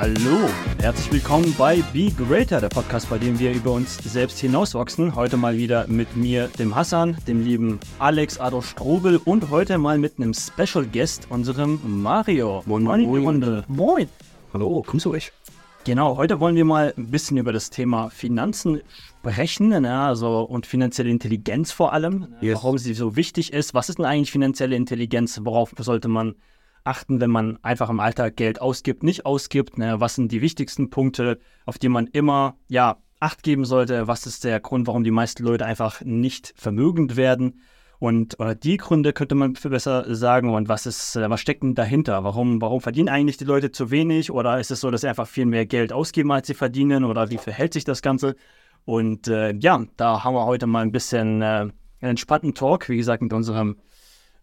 Hallo, herzlich willkommen bei Be Greater, der Podcast, bei dem wir über uns selbst hinauswachsen. Heute mal wieder mit mir, dem Hassan, dem lieben Alex Ado Strobel und heute mal mit einem Special Guest, unserem Mario. Moin, moin, moin. Moin. Hallo, kommst du euch? Genau, heute wollen wir mal ein bisschen über das Thema Finanzen sprechen, ne, also und finanzielle Intelligenz vor allem, Yes. warum sie so wichtig ist. Was ist denn eigentlich finanzielle Intelligenz? Worauf sollte man achten, wenn man einfach im Alltag Geld ausgibt, nicht ausgibt? Ne? Was sind die wichtigsten Punkte, auf die man immer ja Acht geben sollte? Was ist der Grund, warum die meisten Leute einfach nicht vermögend werden? Und oder die Gründe könnte man viel besser sagen. Und was ist, äh, was steckt denn dahinter? Warum, warum verdienen eigentlich die Leute zu wenig? Oder ist es so, dass sie einfach viel mehr Geld ausgeben, als sie verdienen? Oder wie verhält sich das Ganze? Und äh, ja, da haben wir heute mal ein bisschen äh, einen entspannten Talk, wie gesagt, mit unserem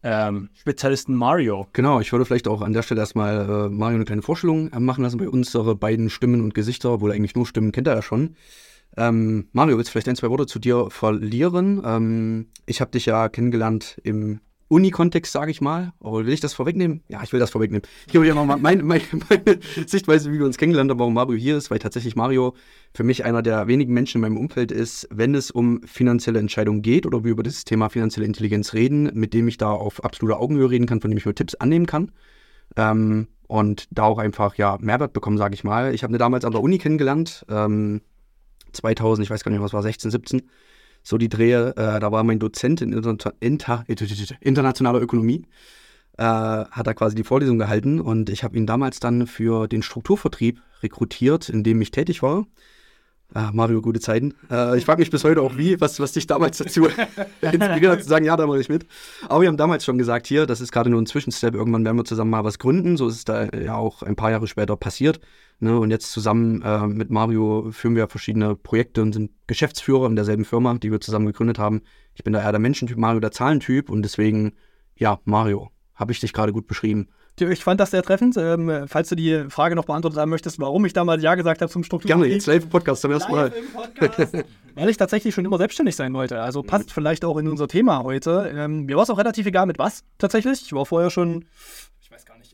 ähm, Spezialisten Mario. Genau, ich würde vielleicht auch an der Stelle erstmal äh, Mario eine kleine Vorstellung machen lassen bei unsere beiden Stimmen und Gesichter, wohl eigentlich nur Stimmen kennt er ja schon. Ähm, Mario, willst du vielleicht ein, zwei Worte zu dir verlieren? Ähm, ich habe dich ja kennengelernt im Uni-Kontext, sage ich mal. Oder will ich das vorwegnehmen? Ja, ich will das vorwegnehmen. Ich gebe dir mal meine, meine, meine Sichtweise, wie wir uns kennengelernt haben, warum Mario hier ist, weil tatsächlich Mario für mich einer der wenigen Menschen in meinem Umfeld ist, wenn es um finanzielle Entscheidungen geht oder wir über das Thema finanzielle Intelligenz reden, mit dem ich da auf absoluter Augenhöhe reden kann, von dem ich mir Tipps annehmen kann. Ähm, und da auch einfach ja Mehrwert bekommen, sage ich mal. Ich habe eine damals an der Uni kennengelernt, ähm, 2000, ich weiß gar nicht, was war, 16, 17, so die Drehe. Äh, da war mein Dozent in Inter Inter internationaler Ökonomie, äh, hat er quasi die Vorlesung gehalten und ich habe ihn damals dann für den Strukturvertrieb rekrutiert, in dem ich tätig war. Ah, Mario, gute Zeiten. Äh, ich frage mich bis heute auch, wie, was, was dich damals dazu inspiriert hat, zu sagen, ja, da mache ich mit. Aber wir haben damals schon gesagt, hier, das ist gerade nur ein Zwischenstep, irgendwann werden wir zusammen mal was gründen. So ist es da ja auch ein paar Jahre später passiert. Ne? Und jetzt zusammen äh, mit Mario führen wir verschiedene Projekte und sind Geschäftsführer in derselben Firma, die wir zusammen gegründet haben. Ich bin da eher der Menschentyp, Mario der Zahlentyp und deswegen, ja, Mario, habe ich dich gerade gut beschrieben. Ich fand das sehr treffend. Ähm, falls du die Frage noch beantwortet haben möchtest, warum ich damals Ja gesagt habe zum Struktur. Gerne, jetzt live im Podcast zum ersten Mal. Weil ich tatsächlich schon immer selbstständig sein wollte. Also passt vielleicht auch in unser Thema heute. Ähm, mir war es auch relativ egal mit was tatsächlich. Ich war vorher schon,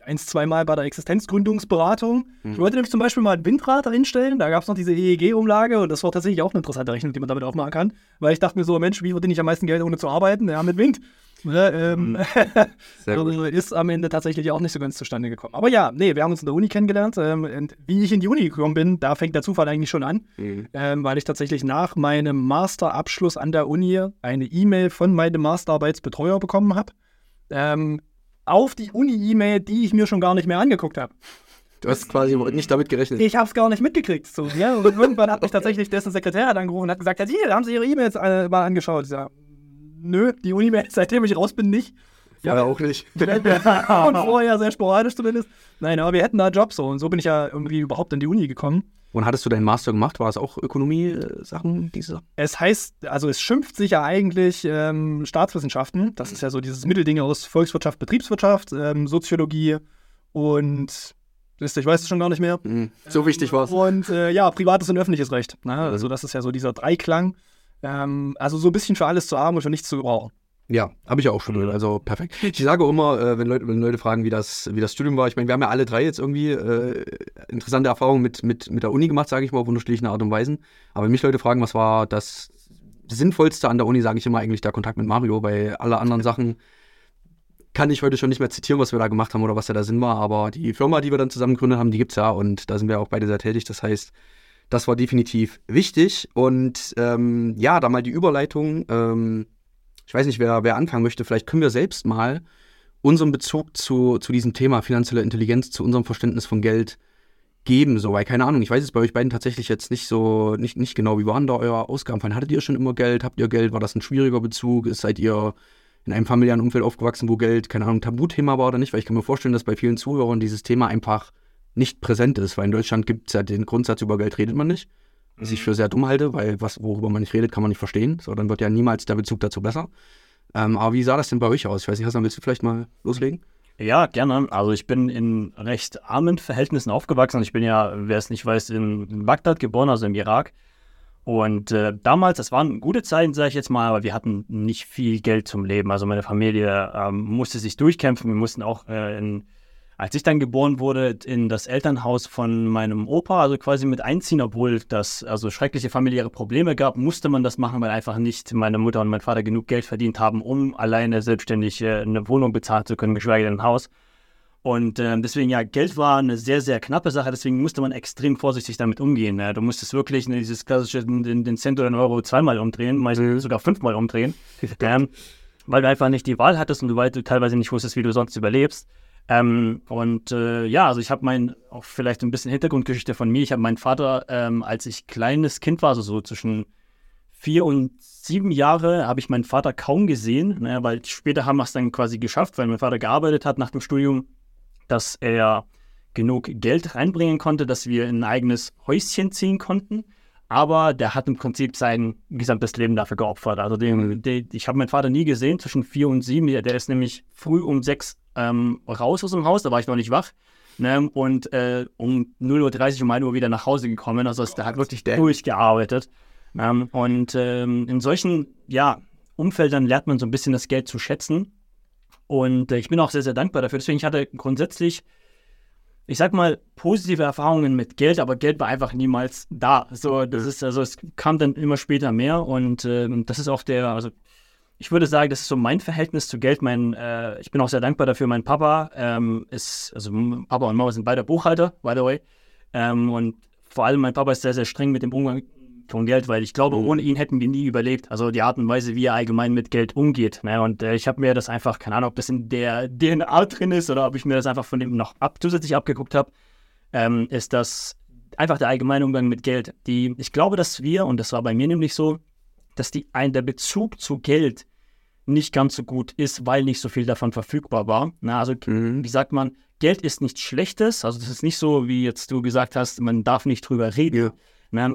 ich eins, zweimal bei der Existenzgründungsberatung. Ich wollte nämlich zum Beispiel mal ein Windrad einstellen. Da gab es noch diese EEG-Umlage und das war tatsächlich auch eine interessante Rechnung, die man damit aufmachen kann. Weil ich dachte mir so, Mensch, wie verdiene ich am meisten Geld ohne zu arbeiten? Ja, mit Wind. Ne, ähm, gut. also ist am Ende tatsächlich auch nicht so ganz zustande gekommen. Aber ja, nee, wir haben uns in der Uni kennengelernt. Ähm, und wie ich in die Uni gekommen bin, da fängt der Zufall eigentlich schon an, Mhm. ähm, weil ich tatsächlich nach meinem Masterabschluss an der Uni eine E-Mail von meinem Masterarbeitsbetreuer bekommen habe. Ähm, auf die Uni-E-Mail, die ich mir schon gar nicht mehr angeguckt habe. Du hast quasi nicht damit gerechnet. Ich habe es gar nicht mitgekriegt. So, ja? Und irgendwann hat mich tatsächlich dessen Sekretär angerufen und hat gesagt, ja, hier, haben Sie Ihre E-Mails äh, mal angeschaut? Ich sag, nö, die Uni-Mail, seitdem ich raus bin, nicht. Ja, auch nicht. und vorher sehr sporadisch zumindest. Nein, aber wir hätten da Jobs so. Und so bin ich ja irgendwie überhaupt in die Uni gekommen. Und hattest du deinen Master gemacht? War es auch Ökonomie-Sachen, diese Sachen? Es heißt, also es schimpft sich ja eigentlich ähm, Staatswissenschaften. Das ist ja so dieses Mittelding aus Volkswirtschaft, Betriebswirtschaft, ähm, Soziologie und ich weiß es schon gar nicht mehr. Mhm. So wichtig war es. Und äh, ja, privates und öffentliches Recht. Ne? Also das ist ja so dieser Dreiklang. Ähm, also so ein bisschen für alles zu haben und für nichts zu gebrauchen. Ja, habe ich ja auch schon. Also perfekt. Ich sage auch immer, äh, wenn, Leute, wenn Leute fragen, wie das, wie das Studium war, ich meine, wir haben ja alle drei jetzt irgendwie äh, interessante Erfahrungen mit, mit, mit der Uni gemacht, sage ich mal, auf unterschiedlichen Art und Weisen. Aber wenn mich Leute fragen, was war das Sinnvollste an der Uni, sage ich immer eigentlich der Kontakt mit Mario. Bei alle anderen Sachen kann ich heute schon nicht mehr zitieren, was wir da gemacht haben oder was ja der Sinn war. Aber die Firma, die wir dann zusammen gegründet haben, die gibt es ja und da sind wir auch beide sehr tätig. Das heißt, das war definitiv wichtig. Und ähm, ja, da mal die Überleitung. Ähm, ich weiß nicht, wer, wer anfangen möchte. Vielleicht können wir selbst mal unseren Bezug zu, zu diesem Thema finanzielle Intelligenz, zu unserem Verständnis von Geld geben. So, weil keine Ahnung, ich weiß es bei euch beiden tatsächlich jetzt nicht so, nicht, nicht genau. Wie waren da eure Ausgaben? Hattet ihr schon immer Geld? Habt ihr Geld? War das ein schwieriger Bezug? Seid ihr in einem familiären Umfeld aufgewachsen, wo Geld, keine Ahnung, Tabuthema war oder nicht? Weil ich kann mir vorstellen, dass bei vielen Zuhörern dieses Thema einfach nicht präsent ist, weil in Deutschland gibt es ja den Grundsatz, über Geld redet man nicht. Was ich für sehr dumm halte, weil was, worüber man nicht redet, kann man nicht verstehen. So, dann wird ja niemals der Bezug dazu besser. Ähm, aber wie sah das denn bei euch aus? Ich weiß nicht, Hassan, willst du vielleicht mal loslegen? Ja, gerne. Also ich bin in recht armen Verhältnissen aufgewachsen. Ich bin ja, wer es nicht weiß, in Bagdad geboren, also im Irak. Und äh, damals, das waren gute Zeiten, sage ich jetzt mal, aber wir hatten nicht viel Geld zum Leben. Also meine Familie ähm, musste sich durchkämpfen. Wir mussten auch äh, in Als ich dann geboren wurde in das Elternhaus von meinem Opa, also quasi mit einziehen, obwohl das also schreckliche familiäre Probleme gab, musste man das machen, weil einfach nicht meine Mutter und mein Vater genug Geld verdient haben, um alleine selbstständig äh, eine Wohnung bezahlen zu können, geschweige denn ein Haus. Und äh, deswegen, ja, Geld war eine sehr, sehr knappe Sache, deswegen musste man extrem vorsichtig damit umgehen. Ne? Du musstest wirklich ne, dieses klassische, den, den, Cent oder den Euro zweimal umdrehen, meistens mhm. sogar fünfmal umdrehen, ähm, weil du einfach nicht die Wahl hattest und du, weil du teilweise nicht wusstest, wie du sonst überlebst. Ähm, und äh, ja, also ich habe mein, auch vielleicht ein bisschen Hintergrundgeschichte von mir. Ich habe meinen Vater, ähm, als ich kleines Kind war, also so zwischen vier und sieben Jahre, habe ich meinen Vater kaum gesehen, ne, weil später haben wir es dann quasi geschafft, weil mein Vater gearbeitet hat nach dem Studium, dass er genug Geld reinbringen konnte, dass wir ein eigenes Häuschen ziehen konnten. Aber der hat im Prinzip sein gesamtes Leben dafür geopfert. Also den, mhm. den, ich habe meinen Vater nie gesehen, zwischen vier und sieben. Der ist nämlich früh um sechs ähm, raus aus dem Haus, da war ich noch nicht wach. Ne? Und äh, um 0.30 Uhr, um 1 Uhr wieder nach Hause gekommen. Also der hat wirklich durchgearbeitet. Ähm, und ähm, in solchen ja, Umfeldern lernt man so ein bisschen das Geld zu schätzen. Und äh, ich bin auch sehr, sehr dankbar dafür. Deswegen ich hatte grundsätzlich ich sag mal, positive Erfahrungen mit Geld, aber Geld war einfach niemals da. So, das ist, also es kam dann immer später mehr und äh, das ist auch der, also ich würde sagen, das ist so mein Verhältnis zu Geld. Mein, äh, ich bin auch sehr dankbar dafür. Mein Papa ähm, ist, also Papa und Mama sind beide Buchhalter, by the way. Ähm, und vor allem mein Papa ist sehr, sehr streng mit dem Umgang von Geld, weil ich glaube, mhm. ohne ihn hätten wir nie überlebt. Also die Art und Weise, wie er allgemein mit Geld umgeht. Ne? Und äh, ich habe mir das einfach, keine Ahnung, ob das in der DNA drin ist oder ob ich mir das einfach von ihm noch ab, zusätzlich abgeguckt habe, ähm, ist das einfach der allgemeine Umgang mit Geld. Die, ich glaube, dass wir, und das war bei mir nämlich so, dass die, ein, der Bezug zu Geld nicht ganz so gut ist, weil nicht so viel davon verfügbar war. Na, also, mhm. wie sagt man, Geld ist nichts Schlechtes. Also, das ist nicht so, wie jetzt du gesagt hast, man darf nicht drüber reden. Ja.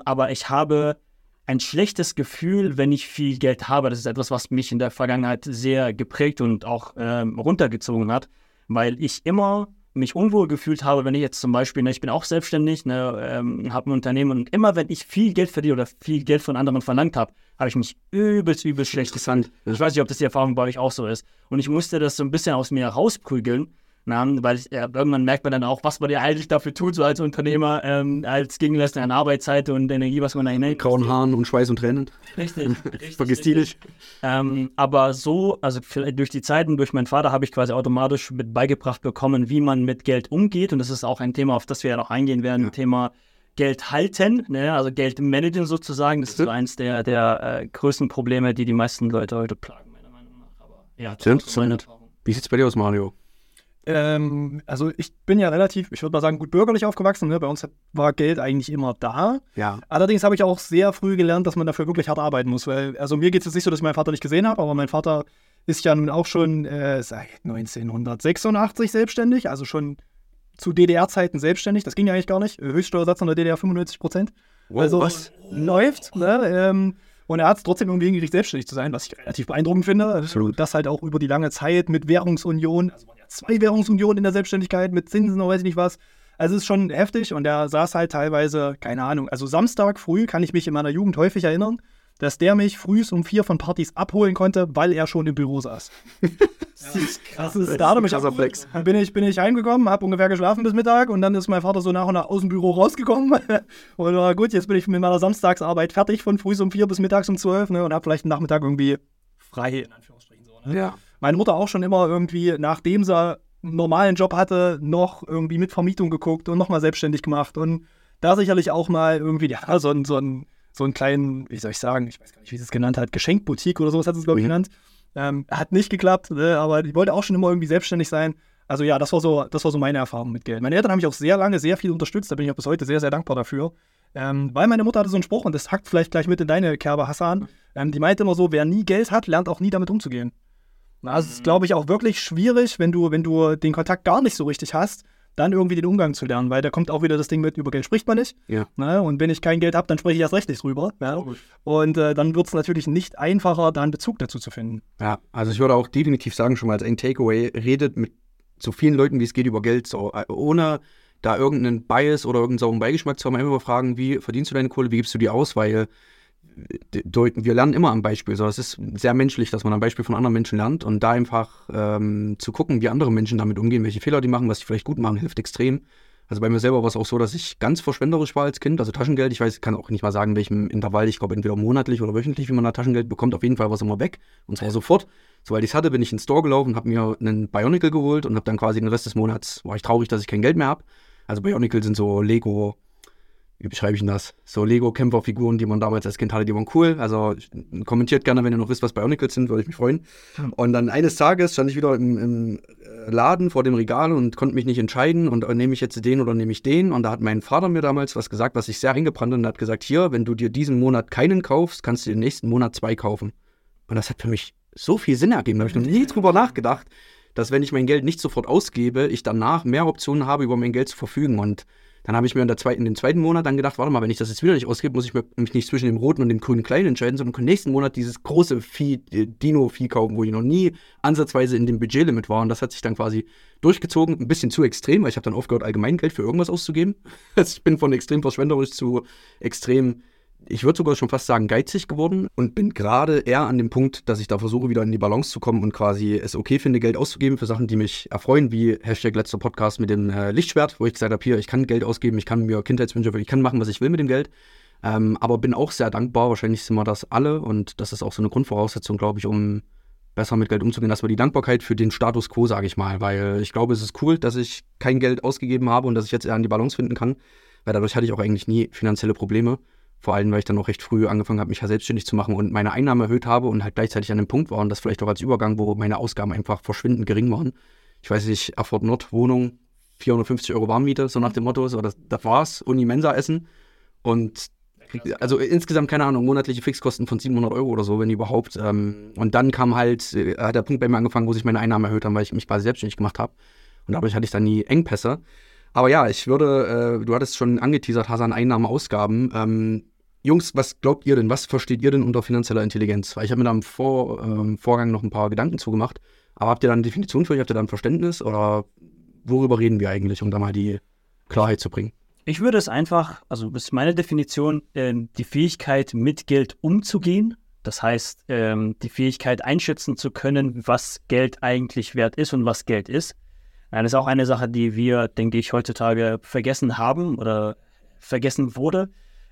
Aber ich habe ein schlechtes Gefühl, wenn ich viel Geld habe. Das ist etwas, was mich in der Vergangenheit sehr geprägt und auch ähm, runtergezogen hat, weil ich immer mich unwohl gefühlt habe, wenn ich jetzt zum Beispiel, ne, ich bin auch selbstständig, ne, ähm, habe ein Unternehmen und immer wenn ich viel Geld verdiene oder viel Geld von anderen verlangt habe, habe ich mich übelst, übelst schlecht gefühlt. Ich weiß nicht, ob das die Erfahrung bei euch auch so ist. Und ich musste das so ein bisschen aus mir rausprügeln, na, weil ich, äh, irgendwann merkt man dann auch, was man ja eigentlich dafür tut, so als Unternehmer, ähm, als Gegenleistung an Arbeitszeit und Energie, was man da hinein. Grauen Haaren und Schweiß und Tränen. Richtig. richtig Vergiss die nicht. Ähm, aber so, also durch die Zeiten, durch meinen Vater habe ich quasi automatisch mit beigebracht bekommen, wie man mit Geld umgeht. Und das ist auch ein Thema, auf das wir ja noch eingehen werden, ja. Thema Geld halten, ne? also Geld managen sozusagen. Das ist so eins der, der äh, größten Probleme, die die meisten Leute heute plagen, meiner Meinung nach. Aber ja, Wie sieht es bei dir aus, Mario? Ähm, also ich bin ja relativ, ich würde mal sagen, gut bürgerlich aufgewachsen. Ne? Bei uns war Geld eigentlich immer da. Ja. Allerdings habe ich auch sehr früh gelernt, dass man dafür wirklich hart arbeiten muss. Weil, also mir geht es jetzt nicht so, dass ich meinen Vater nicht gesehen habe, aber mein Vater ist ja nun auch schon äh, seit 1986 selbstständig, also schon zu DDR-Zeiten selbstständig. Das ging ja eigentlich gar nicht. Höchststeuersatz in der DDR 95 Prozent. Wow, also was? läuft. Ne? Ähm, und er hat es trotzdem irgendwie hingekriegt, selbstständig zu sein, was ich relativ beeindruckend finde. Absolut. Das halt auch über die lange Zeit mit Währungsunion, also man ja zwei Währungsunionen in der Selbstständigkeit mit Zinsen oder weiß ich nicht was. Also es ist schon heftig und er saß halt teilweise, keine Ahnung, also Samstag früh kann ich mich in meiner Jugend häufig erinnern, dass der mich früh um vier von Partys abholen konnte, weil er schon im Büro saß. das ist krass. Das ist da mich Flex. Dann bin ich, bin ich heimgekommen, habe ungefähr geschlafen bis Mittag und dann ist mein Vater so nach und nach aus dem Büro rausgekommen. und war gut, jetzt bin ich mit meiner Samstagsarbeit fertig von früh um vier bis mittags um zwölf ne, und habe vielleicht einen Nachmittag irgendwie frei, in Anführungsstrichen so. Ne? Ja. Meine Mutter auch schon immer irgendwie, nachdem sie einen normalen Job hatte, noch irgendwie mit Vermietung geguckt und nochmal selbstständig gemacht und da sicherlich auch mal irgendwie, ja, so ein, so ein so einen kleinen, wie soll ich sagen, ich weiß gar nicht, wie sie es genannt hat, Geschenkboutique oder sowas hat es, glaube ich, mhm. genannt. Ähm, hat nicht geklappt, ne, aber ich wollte auch schon immer irgendwie selbstständig sein. Also ja, das war so, das war so meine Erfahrung mit Geld. Meine Eltern haben mich auch sehr lange, sehr viel unterstützt, da bin ich auch bis heute sehr, sehr dankbar dafür. Ähm, weil meine Mutter hatte so einen Spruch, und das hackt vielleicht gleich mit in deine Kerbe, Hassan. Ähm, die meinte immer so, wer nie Geld hat, lernt auch nie damit umzugehen. Also, es ist, glaube ich, auch wirklich schwierig, wenn du, wenn du den Kontakt gar nicht so richtig hast, dann irgendwie den Umgang zu lernen, weil da kommt auch wieder das Ding mit, über Geld spricht man nicht. Ja. Ne? Und wenn ich kein Geld habe, dann spreche ich erst recht nicht drüber. Ja? Und äh, dann wird es natürlich nicht einfacher, da einen Bezug dazu zu finden. Ja, also ich würde auch definitiv sagen, schon mal als ein Takeaway, redet mit so vielen Leuten, wie es geht, über Geld, so, äh, ohne da irgendeinen Bias oder irgendeinen sauren Beigeschmack zu haben, einfach mal fragen, wie verdienst du deine Kohle, wie gibst du die aus, weil deuten, wir lernen immer am Beispiel. So, es ist sehr menschlich, dass man am Beispiel von anderen Menschen lernt und da einfach ähm, zu gucken, wie andere Menschen damit umgehen, welche Fehler die machen, was sie vielleicht gut machen, hilft extrem. Also bei mir selber war es auch so, dass ich ganz verschwenderisch war als Kind. Also Taschengeld, ich weiß, kann auch nicht mal sagen, welchem Intervall. Ich glaube, entweder monatlich oder wöchentlich, wie man da Taschengeld bekommt. Auf jeden Fall war es immer weg. Und zwar sofort. Sobald ich es hatte, bin ich ins Store gelaufen, habe mir einen Bionicle geholt und habe dann quasi den Rest des Monats, war ich traurig, dass ich kein Geld mehr habe. Also Bionicle sind so Lego wie beschreibe ich denn das? So Lego-Kämpferfiguren, die man damals als Kind hatte, die waren cool. Also kommentiert gerne, wenn ihr noch wisst, was Bionicles sind, würde ich mich freuen. Hm. Und dann eines Tages stand ich wieder im, im, äh, Laden vor dem Regal und konnte mich nicht entscheiden und äh, nehme ich jetzt den oder nehme ich den. Und da hat mein Vater mir damals was gesagt, was ich sehr eingebrannt und hat gesagt, hier, wenn du dir diesen Monat keinen kaufst, kannst du den nächsten Monat zwei kaufen. Und das hat für mich so viel Sinn ergeben. Da habe ich noch nie drüber nachgedacht, dass wenn ich mein Geld nicht sofort ausgebe, ich danach mehr Optionen habe, über mein Geld zu verfügen. Und dann habe ich mir in, zweiten, in dem zweiten Monat dann gedacht, warte mal, wenn ich das jetzt wieder nicht ausgebe, muss ich mich nicht zwischen dem roten und dem grünen Kleinen entscheiden, sondern kann nächsten Monat dieses große Vieh, äh, Dino-Vieh kaufen, wo ich noch nie ansatzweise in dem Budgetlimit war. Und das hat sich dann quasi durchgezogen, ein bisschen zu extrem, weil ich habe dann aufgehört, allgemein Geld für irgendwas auszugeben. Also ich bin von extrem verschwenderisch zu extrem ich würde sogar schon fast sagen, geizig geworden und bin gerade eher an dem Punkt, dass ich da versuche, wieder in die Balance zu kommen und quasi es okay finde, Geld auszugeben für Sachen, die mich erfreuen, wie Hashtag letzter Podcast mit dem äh, Lichtschwert, wo ich gesagt habe, hier, ich kann Geld ausgeben, ich kann mir Kindheitswünsche, ich kann machen, was ich will mit dem Geld. Ähm, aber bin auch sehr dankbar, wahrscheinlich sind wir das alle und das ist auch so eine Grundvoraussetzung, glaube ich, um besser mit Geld umzugehen, dass wir die Dankbarkeit für den Status quo, sage ich mal, weil ich glaube, es ist cool, dass ich kein Geld ausgegeben habe und dass ich jetzt eher an die Balance finden kann, weil dadurch hatte ich auch eigentlich nie finanzielle Probleme. Vor allem, weil ich dann auch recht früh angefangen habe, mich ja selbstständig zu machen und meine Einnahmen erhöht habe und halt gleichzeitig an dem Punkt war und das vielleicht auch als Übergang, wo meine Ausgaben einfach verschwindend gering waren. Ich weiß nicht, Erfurt Nord, Wohnung, 450 Euro Warmmiete, so nach dem Motto, so das, das war's, Uni Mensa essen und also insgesamt, keine Ahnung, monatliche Fixkosten von 700 Euro oder so, wenn überhaupt. Ähm, und dann kam halt, äh, hat der Punkt bei mir angefangen, wo sich meine Einnahmen erhöht haben, weil ich mich quasi selbstständig gemacht habe. Und dadurch hatte ich dann nie Engpässe. Aber ja, ich würde, äh, du hattest schon angeteasert, Hasan, Einnahmen, Ausgaben. Jungs, was glaubt ihr denn? Was versteht ihr denn unter finanzieller Intelligenz? Weil ich habe mir da im Vor, ähm, Vorgang noch ein paar Gedanken zugemacht. Aber habt ihr da eine Definition für euch? Habt ihr da ein Verständnis? Oder worüber reden wir eigentlich, um da mal die Klarheit zu bringen? Ich würde es einfach, also das ist meine Definition, äh, die Fähigkeit, mit Geld umzugehen. Das heißt, ähm, die Fähigkeit einschätzen zu können, was Geld eigentlich wert ist und was Geld ist. Das ist auch eine Sache, die wir, denke ich, heutzutage vergessen haben oder vergessen wurde,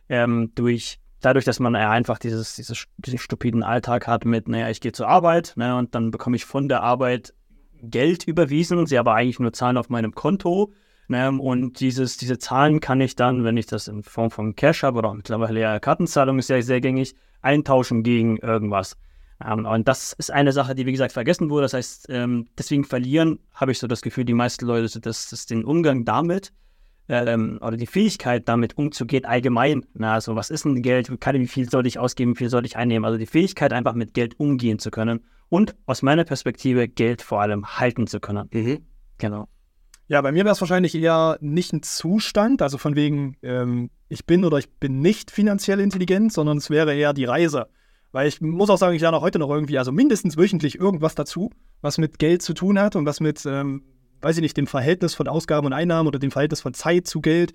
ähm, durch dadurch, dass man ja einfach dieses, dieses, diesen stupiden Alltag hat mit, naja, ich gehe zur Arbeit ne, und dann bekomme ich von der Arbeit Geld überwiesen, sie aber eigentlich nur Zahlen auf meinem Konto. Ne, und dieses, diese Zahlen kann ich dann, wenn ich das in Form von Cash habe oder mittlerweile ja Kartenzahlung ist ja sehr gängig, eintauschen gegen irgendwas. Ähm, und das ist eine Sache, die wie gesagt vergessen wurde. Das heißt, ähm, deswegen verlieren, habe ich so das Gefühl, die meisten Leute, dass, dass den Umgang damit ähm, oder die Fähigkeit damit umzugehen allgemein. Na, also was ist denn Geld? wie viel soll ich ausgeben? Wie viel soll ich einnehmen? Also die Fähigkeit einfach mit Geld umgehen zu können und aus meiner Perspektive Geld vor allem halten zu können. Mhm. Genau. Ja, bei mir wäre es wahrscheinlich eher nicht ein Zustand, also von wegen, ähm, ich bin oder ich bin nicht finanziell intelligent, sondern es wäre eher die Reise. Weil ich muss auch sagen, ich lerne auch heute noch irgendwie, also mindestens wöchentlich irgendwas dazu, was mit Geld zu tun hat und was mit, ähm, weiß ich nicht, dem Verhältnis von Ausgaben und Einnahmen oder dem Verhältnis von Zeit zu Geld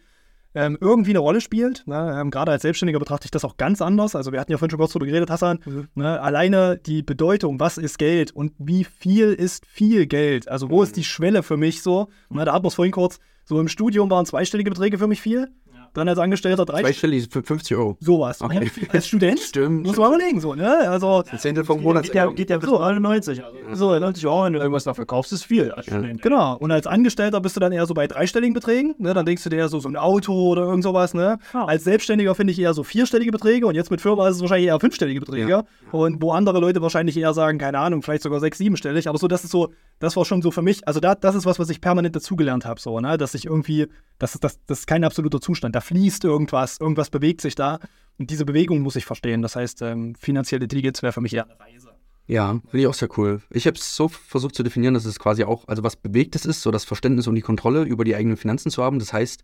ähm, irgendwie eine Rolle spielt. Ne? Ähm, Gerade als Selbstständiger betrachte ich das auch ganz anders. Also wir hatten ja vorhin schon kurz darüber geredet, Hassan. Mhm. Ne? Alleine die Bedeutung, was ist Geld und wie viel ist viel Geld? Also wo mhm. ist die Schwelle für mich so? Ne? Da hatten wir es vorhin kurz. So im Studium waren zweistellige Beträge für mich viel dann als Angestellter drei. Zweistellig für 50 Euro. Sowas. Okay. Als Student? Stimmt. Muss man überlegen, so, ne? Also. Ein Zehntel vom Monat. Geht ja, geht ja bis so, 90. Also, so, 90 Euro, wenn du irgendwas dafür kaufst, ist viel als ja. Genau. Und als Angestellter bist du dann eher so bei dreistelligen Beträgen, ne? Dann denkst du dir so, so ein Auto oder irgend sowas, ne? Ja. Als Selbstständiger finde ich eher so vierstellige Beträge und jetzt mit Firma ist es wahrscheinlich eher fünfstellige Beträge. Ja. Und wo andere Leute wahrscheinlich eher sagen, keine Ahnung, vielleicht sogar sechs, siebenstellig, aber so, das ist so, das war schon so für mich, also da, das ist was, was ich permanent dazugelernt habe, so, ne? Dass ich irgendwie, das ist, das, das ist kein absoluter Zustand. Da fließt irgendwas, irgendwas bewegt sich da. Und diese Bewegung muss ich verstehen. Das heißt, ähm, finanzielle Intelligenz wäre für mich eher eine Reise. Ja, finde ich auch sehr cool. Ich habe es so versucht zu definieren, dass es quasi auch, also was Bewegtes ist, so das Verständnis und die Kontrolle über die eigenen Finanzen zu haben. Das heißt,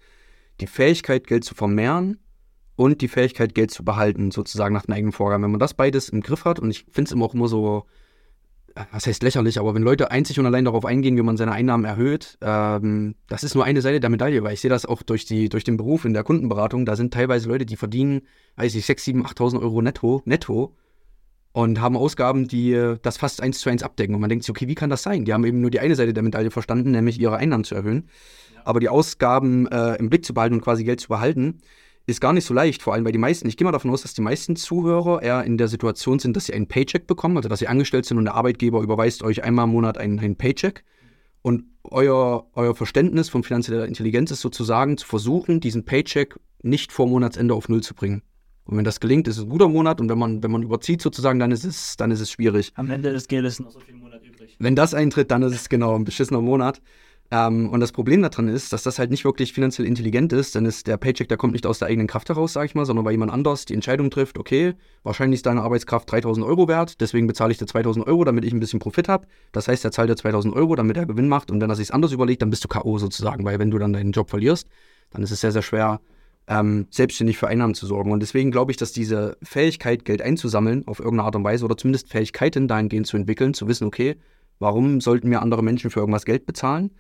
die Fähigkeit, Geld zu vermehren und die Fähigkeit, Geld zu behalten, sozusagen nach den eigenen Vorgaben. Wenn man das beides im Griff hat, und ich finde es immer auch immer so was heißt lächerlich, aber wenn Leute einzig und allein darauf eingehen, wie man seine Einnahmen erhöht, ähm, das ist nur eine Seite der Medaille, weil ich sehe das auch durch, die, durch den Beruf in der Kundenberatung. Da sind teilweise Leute, die verdienen, weiß ich, 6, 7, 8.000 Euro netto, netto und haben Ausgaben, die äh, das fast eins zu eins abdecken. Und man denkt sich, okay, wie kann das sein? Die haben eben nur die eine Seite der Medaille verstanden, nämlich ihre Einnahmen zu erhöhen. Ja. Aber die Ausgaben äh, im Blick zu behalten und quasi Geld zu behalten, ist gar nicht so leicht, vor allem weil die meisten, ich gehe mal davon aus, dass die meisten Zuhörer eher in der Situation sind, dass sie einen Paycheck bekommen, also dass sie angestellt sind und der Arbeitgeber überweist euch einmal im Monat einen, einen Paycheck. Und euer, euer Verständnis von finanzieller Intelligenz ist sozusagen zu versuchen, diesen Paycheck nicht vor Monatsende auf Null zu bringen. Und wenn das gelingt, ist es ein guter Monat und wenn man, wenn man überzieht sozusagen, dann ist es, dann ist es schwierig. Am Ende des Geldes noch so viel Monat übrig. Wenn das eintritt, dann ist es genau ein beschissener Monat. Ähm, und das Problem daran ist, dass das halt nicht wirklich finanziell intelligent ist, denn ist der Paycheck, der kommt nicht aus der eigenen Kraft heraus, sag ich mal, sondern weil jemand anders die Entscheidung trifft, okay, wahrscheinlich ist deine Arbeitskraft 3000 Euro wert, deswegen bezahle ich dir 2000 Euro, damit ich ein bisschen Profit habe. Das heißt, er zahlt dir 2000 Euro, damit er Gewinn macht und wenn er sich anders überlegt, dann bist du K.O. sozusagen, weil wenn du dann deinen Job verlierst, dann ist es sehr, sehr schwer, ähm, selbstständig für Einnahmen zu sorgen. Und deswegen glaube ich, dass diese Fähigkeit, Geld einzusammeln, auf irgendeine Art und Weise, oder zumindest Fähigkeiten dahingehend zu entwickeln, zu wissen, okay, warum sollten mir andere Menschen für irgendwas Geld bezahlen?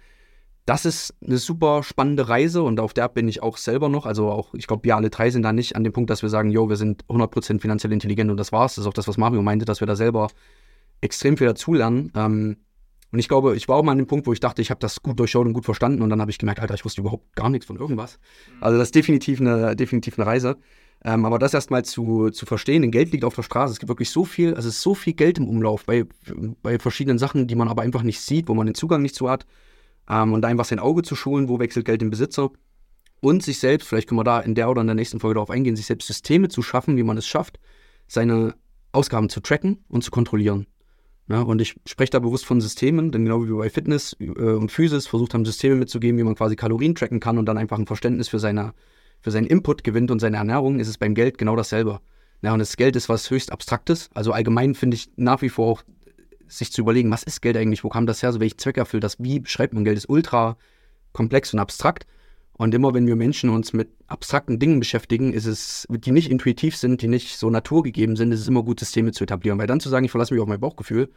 Das ist eine super spannende Reise und auf der bin ich auch selber noch. Also auch, ich glaube, wir alle drei sind da nicht an dem Punkt, dass wir sagen, yo, wir sind 100% finanziell intelligent und das war's. Das ist auch das, was Mario meinte, dass wir da selber extrem viel dazulernen. Ähm, und ich glaube, ich war auch mal an dem Punkt, wo ich dachte, ich habe das gut durchschaut und gut verstanden und dann habe ich gemerkt, Alter, ich wusste überhaupt gar nichts von irgendwas. Mhm. Also das ist definitiv eine, definitiv eine Reise. Ähm, aber das erstmal zu, zu verstehen, denn Geld liegt auf der Straße. Es gibt wirklich so viel, also es ist so viel Geld im Umlauf bei, bei verschiedenen Sachen, die man aber einfach nicht sieht, wo man den Zugang nicht zu hat ähm, und einfach sein Auge zu schulen, wo wechselt Geld den Besitzer und sich selbst, vielleicht können wir da in der oder in der nächsten Folge darauf eingehen, sich selbst Systeme zu schaffen, wie man es schafft, seine Ausgaben zu tracken und zu kontrollieren. Ja, und ich spreche da bewusst von Systemen, denn genau wie wir bei Fitness äh, und Physis versucht haben, Systeme mitzugeben, wie man quasi Kalorien tracken kann und dann einfach ein Verständnis für, seine, für seinen Input gewinnt und seine Ernährung, ist es beim Geld genau dasselbe. Ja, und das Geld ist was höchst Abstraktes. Also allgemein finde ich nach wie vor auch sich zu überlegen, was ist Geld eigentlich, wo kam das her, so welchen Zweck erfüllt das, wie beschreibt man Geld, ist ultra komplex und abstrakt. Und immer wenn wir Menschen uns mit abstrakten Dingen beschäftigen, ist es, die nicht intuitiv sind, die nicht so naturgegeben sind, ist es immer gut, Systeme zu etablieren. Weil dann zu sagen, ich verlasse mich auf mein Bauchgefühl,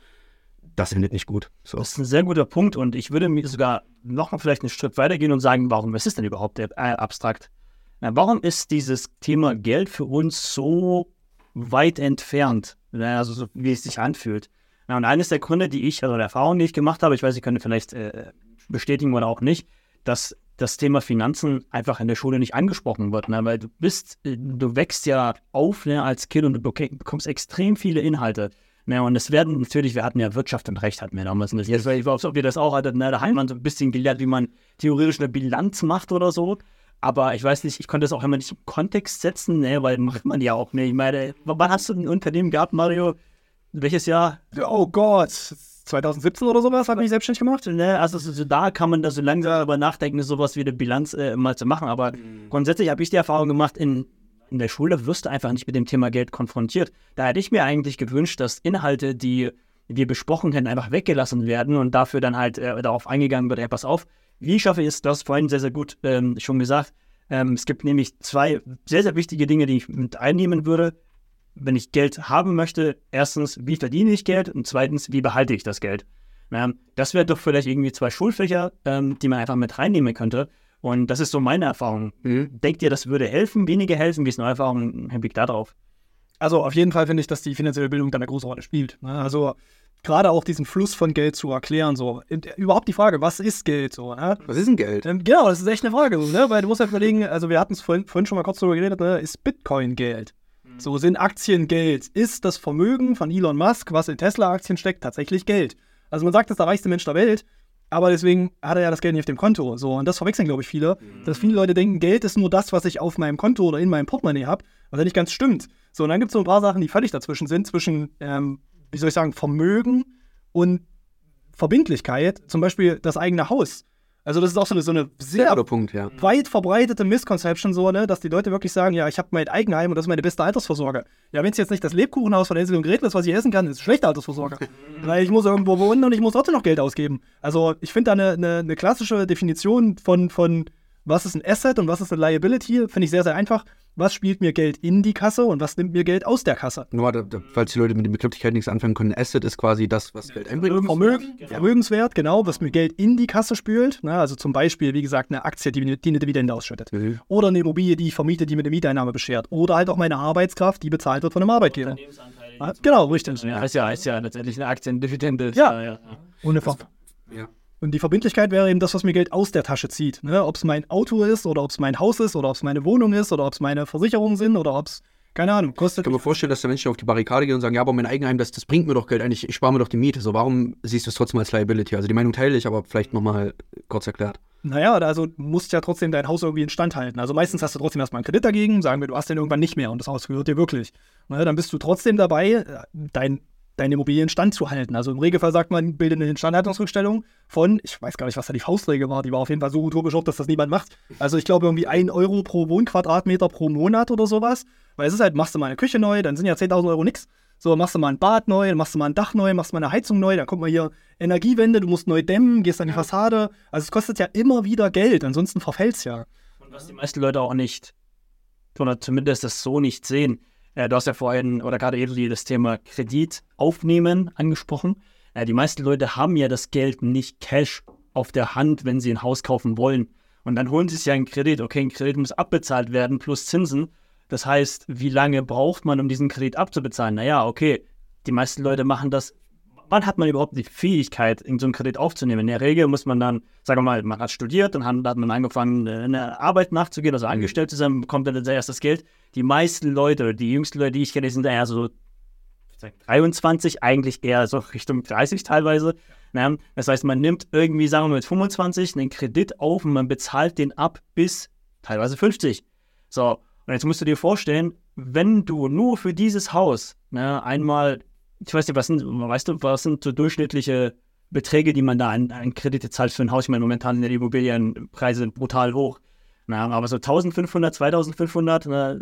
das endet nicht gut. So. Das ist ein sehr guter Punkt und ich würde mir sogar noch mal vielleicht einen Schritt weitergehen und sagen, warum ist es denn überhaupt äh, abstrakt? Na, warum ist dieses Thema Geld für uns so weit entfernt, also so, wie es sich anfühlt? Ja, und eines der Gründe, die ich, also der Erfahrung, die ich gemacht habe, ich weiß, ich könnte vielleicht äh, bestätigen oder auch nicht, dass das Thema Finanzen einfach in der Schule nicht angesprochen wird, ne? weil du bist, äh, du wächst ja auf ne, als Kind und du bekommst extrem viele Inhalte. Ne, und es werden natürlich, wir hatten ja Wirtschaft und Recht, hatten wir damals nicht. Jetzt, ich weiß, ob ihr das auch hattet, ne? da hat man so ein bisschen gelernt, wie man theoretisch eine Bilanz macht oder so. Aber ich weiß nicht, ich konnte das auch immer nicht im Kontext setzen, ne, weil macht man ja auch nicht. Ich meine, wann hast du ein Unternehmen gehabt, Mario, welches Jahr? Oh Gott, 2017 oder sowas habe ich selbstständig gemacht. Ne, also so, da kann man da so langsam darüber nachdenken, sowas wie eine Bilanz äh, mal zu machen. Aber mhm. grundsätzlich habe ich die Erfahrung gemacht, in, in der Schule wirst du einfach nicht mit dem Thema Geld konfrontiert. Da hätte ich mir eigentlich gewünscht, dass Inhalte, die wir besprochen hätten, einfach weggelassen werden und dafür dann halt äh, darauf eingegangen wird, hey, pass auf, wie schaffe ich es, das vorhin sehr, sehr gut ähm, schon gesagt. Ähm, es gibt nämlich zwei sehr, sehr wichtige Dinge, die ich mit einnehmen würde wenn ich Geld haben möchte, erstens, wie verdiene ich Geld und zweitens, wie behalte ich das Geld? Ähm, das wäre doch vielleicht irgendwie zwei Schulfächer, ähm, die man einfach mit reinnehmen könnte. Und das ist so meine Erfahrung. Mhm. Denkt ihr, das würde helfen, weniger helfen? Wie ist eure Erfahrung im Hinblick darauf? Also auf jeden Fall finde ich, dass die finanzielle Bildung dann eine große Rolle spielt. Ne? Also gerade auch diesen Fluss von Geld zu erklären. So. Überhaupt die Frage, was ist Geld? So, ne? Was ist denn Geld? Ähm, genau, das ist echt eine Frage. So, ne? Weil du musst ja überlegen, also wir hatten es vorhin, vorhin, schon mal kurz darüber geredet, ne? ist Bitcoin Geld? So sind Aktien Geld. Ist das Vermögen von Elon Musk, was in Tesla-Aktien steckt, tatsächlich Geld? Also man sagt, das ist der reichste Mensch der Welt, aber deswegen hat er ja das Geld nicht auf dem Konto. So, und das verwechseln, glaube ich, viele. Mhm. Dass viele Leute denken, Geld ist nur das, was ich auf meinem Konto oder in meinem Portemonnaie habe, was ja nicht ganz stimmt. So, und dann gibt es so ein paar Sachen, die völlig dazwischen sind, zwischen, ähm, wie soll ich sagen, Vermögen und Verbindlichkeit. Zum Beispiel das eigene Haus. Also das ist auch so eine, so eine sehr Punkt, ja. weit verbreitete Misconception, so, ne, dass die Leute wirklich sagen, ja, ich habe mein Eigenheim und das ist meine beste Altersvorsorge. Ja, wenn es jetzt nicht das Lebkuchenhaus von Hänsel und Gretel ist, was ich essen kann, ist es schlechte Altersvorsorge. Weil ich muss irgendwo wohnen und ich muss trotzdem noch Geld ausgeben. Also ich finde da eine, eine, eine, klassische Definition von, von was ist ein Asset und was ist eine Liability, finde ich sehr, sehr einfach. Was spielt mir Geld in die Kasse und was nimmt mir Geld aus der Kasse? Nur, da, da, falls die Leute mit den Begrifflichkeiten nichts anfangen können, Asset ist quasi das, was Geld einbringt. Vermögen, Vermögenswert, genau, was mir Geld in die Kasse spült. Na, also zum Beispiel, wie gesagt, eine Aktie, die, die eine Dividende ausschüttet. Mhm. Oder eine Immobilie, die ich vermiete, die mir eine Mieteinnahme beschert. Oder halt auch meine Arbeitskraft, die bezahlt wird von einem Arbeitgeber. Ah, Genau, richtig. Ja, ist ja, ist ja letztendlich eine Aktiendividende. Ja. ja. Und, eine Ver Ja. Und die Verbindlichkeit wäre eben das, was mir Geld aus der Tasche zieht. Ne? Ob es mein Auto ist oder ob es mein Haus ist oder ob es meine Wohnung ist oder ob es meine Versicherungen sind oder ob es, keine Ahnung, Ich kostet. kann mir vorstellen, dass der Menschen auf die Barrikade gehen und sagen, ja, aber mein Eigenheim, das, das bringt mir doch Geld eigentlich, ich spare mir doch die Miete. So, warum siehst du es trotzdem als Liability? Also die Meinung teile ich, aber vielleicht nochmal kurz erklärt. Naja, also du musst ja trotzdem dein Haus irgendwie instand halten. Also meistens hast du trotzdem erstmal einen Kredit dagegen, sagen wir, du hast den irgendwann nicht mehr und das Haus gehört dir wirklich. Na, dann bist du trotzdem dabei, äh, dein, deine Immobilie instand zu halten. Also im Regelfall sagt man, bilde eine Instandhaltungsrückstellung von, ich weiß gar nicht, was da die Faustregel war, die war auf jeden Fall so utopisch hoch, dass das niemand macht. Also ich glaube irgendwie 1 Euro pro Wohnquadratmeter pro Monat oder sowas. Weil es ist halt, machst du mal eine Küche neu, dann sind ja 10.000 Euro nix. So, machst du mal ein Bad neu, dann machst du mal ein Dach neu, machst mal eine Heizung neu, dann kommt mal hier Energiewende, du musst neu dämmen, gehst an die Fassade. Also es kostet ja immer wieder Geld, ansonsten verfällt's ja. Und was die meisten Leute auch nicht, oder zumindest das so nicht sehen, äh, du hast ja vorhin, oder gerade eben das Thema Kredit aufnehmen angesprochen. Äh, die meisten Leute haben ja das Geld nicht Cash auf der Hand, wenn sie ein Haus kaufen wollen. Und dann holen sie sich ja einen Kredit. Okay, ein Kredit muss abbezahlt werden plus Zinsen. Das heißt, wie lange braucht man, um diesen Kredit abzubezahlen? Naja, okay, die meisten Leute machen das. Wann hat man überhaupt die Fähigkeit, in so einen Kredit aufzunehmen? In der Regel muss man dann, sagen wir mal, man hat studiert, dann hat, hat man angefangen, äh, eine Arbeit nachzugehen, also angestellt zu sein, bekommt dann sein erstes Geld. Die meisten Leute, die jüngsten Leute, die ich kenne, sind eher so ich sag 23, eigentlich eher so Richtung 30 teilweise. Ja, das heißt, man nimmt irgendwie, sagen wir mal, mit 25 einen Kredit auf und man bezahlt den ab bis teilweise 50. So, und jetzt musst du dir vorstellen, wenn du nur für dieses Haus ne, einmal, ich weiß nicht, was sind, weißt du, was sind so durchschnittliche Beträge, die man da an, an Kredite zahlt für ein Haus? Ich meine, momentan sind die Immobilienpreise brutal hoch. Na, aber so 1500, 2500, na,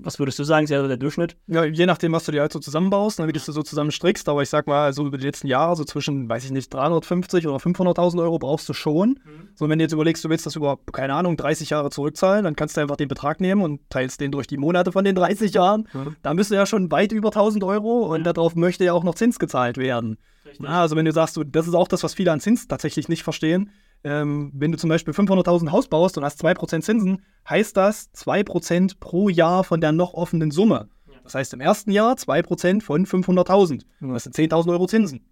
was würdest du sagen, ist ja so der Durchschnitt? Ja, je nachdem, was du dir halt so zusammenbaust, ne, wie du es so zusammenstrickst, aber ich sag mal, so über die letzten Jahre, so zwischen, weiß ich nicht, 350 oder 500.000 Euro brauchst du schon. So, wenn du jetzt überlegst, du willst das über, keine Ahnung, 30 Jahre zurückzahlen, dann kannst du einfach den Betrag nehmen und teilst den durch die Monate von den 30 Jahren. Dann bist du ja schon weit über 1000 Euro und darauf möchte ja auch noch Zins gezahlt werden. Na, also wenn du sagst, du, das ist auch das, was viele an Zins tatsächlich nicht verstehen. Ähm, wenn du zum Beispiel 500.000 Haus baust und hast 2% Zinsen, heißt das 2% pro Jahr von der noch offenen Summe. Das heißt im ersten Jahr 2% von 500.000. Das sind 10.000 Euro Zinsen.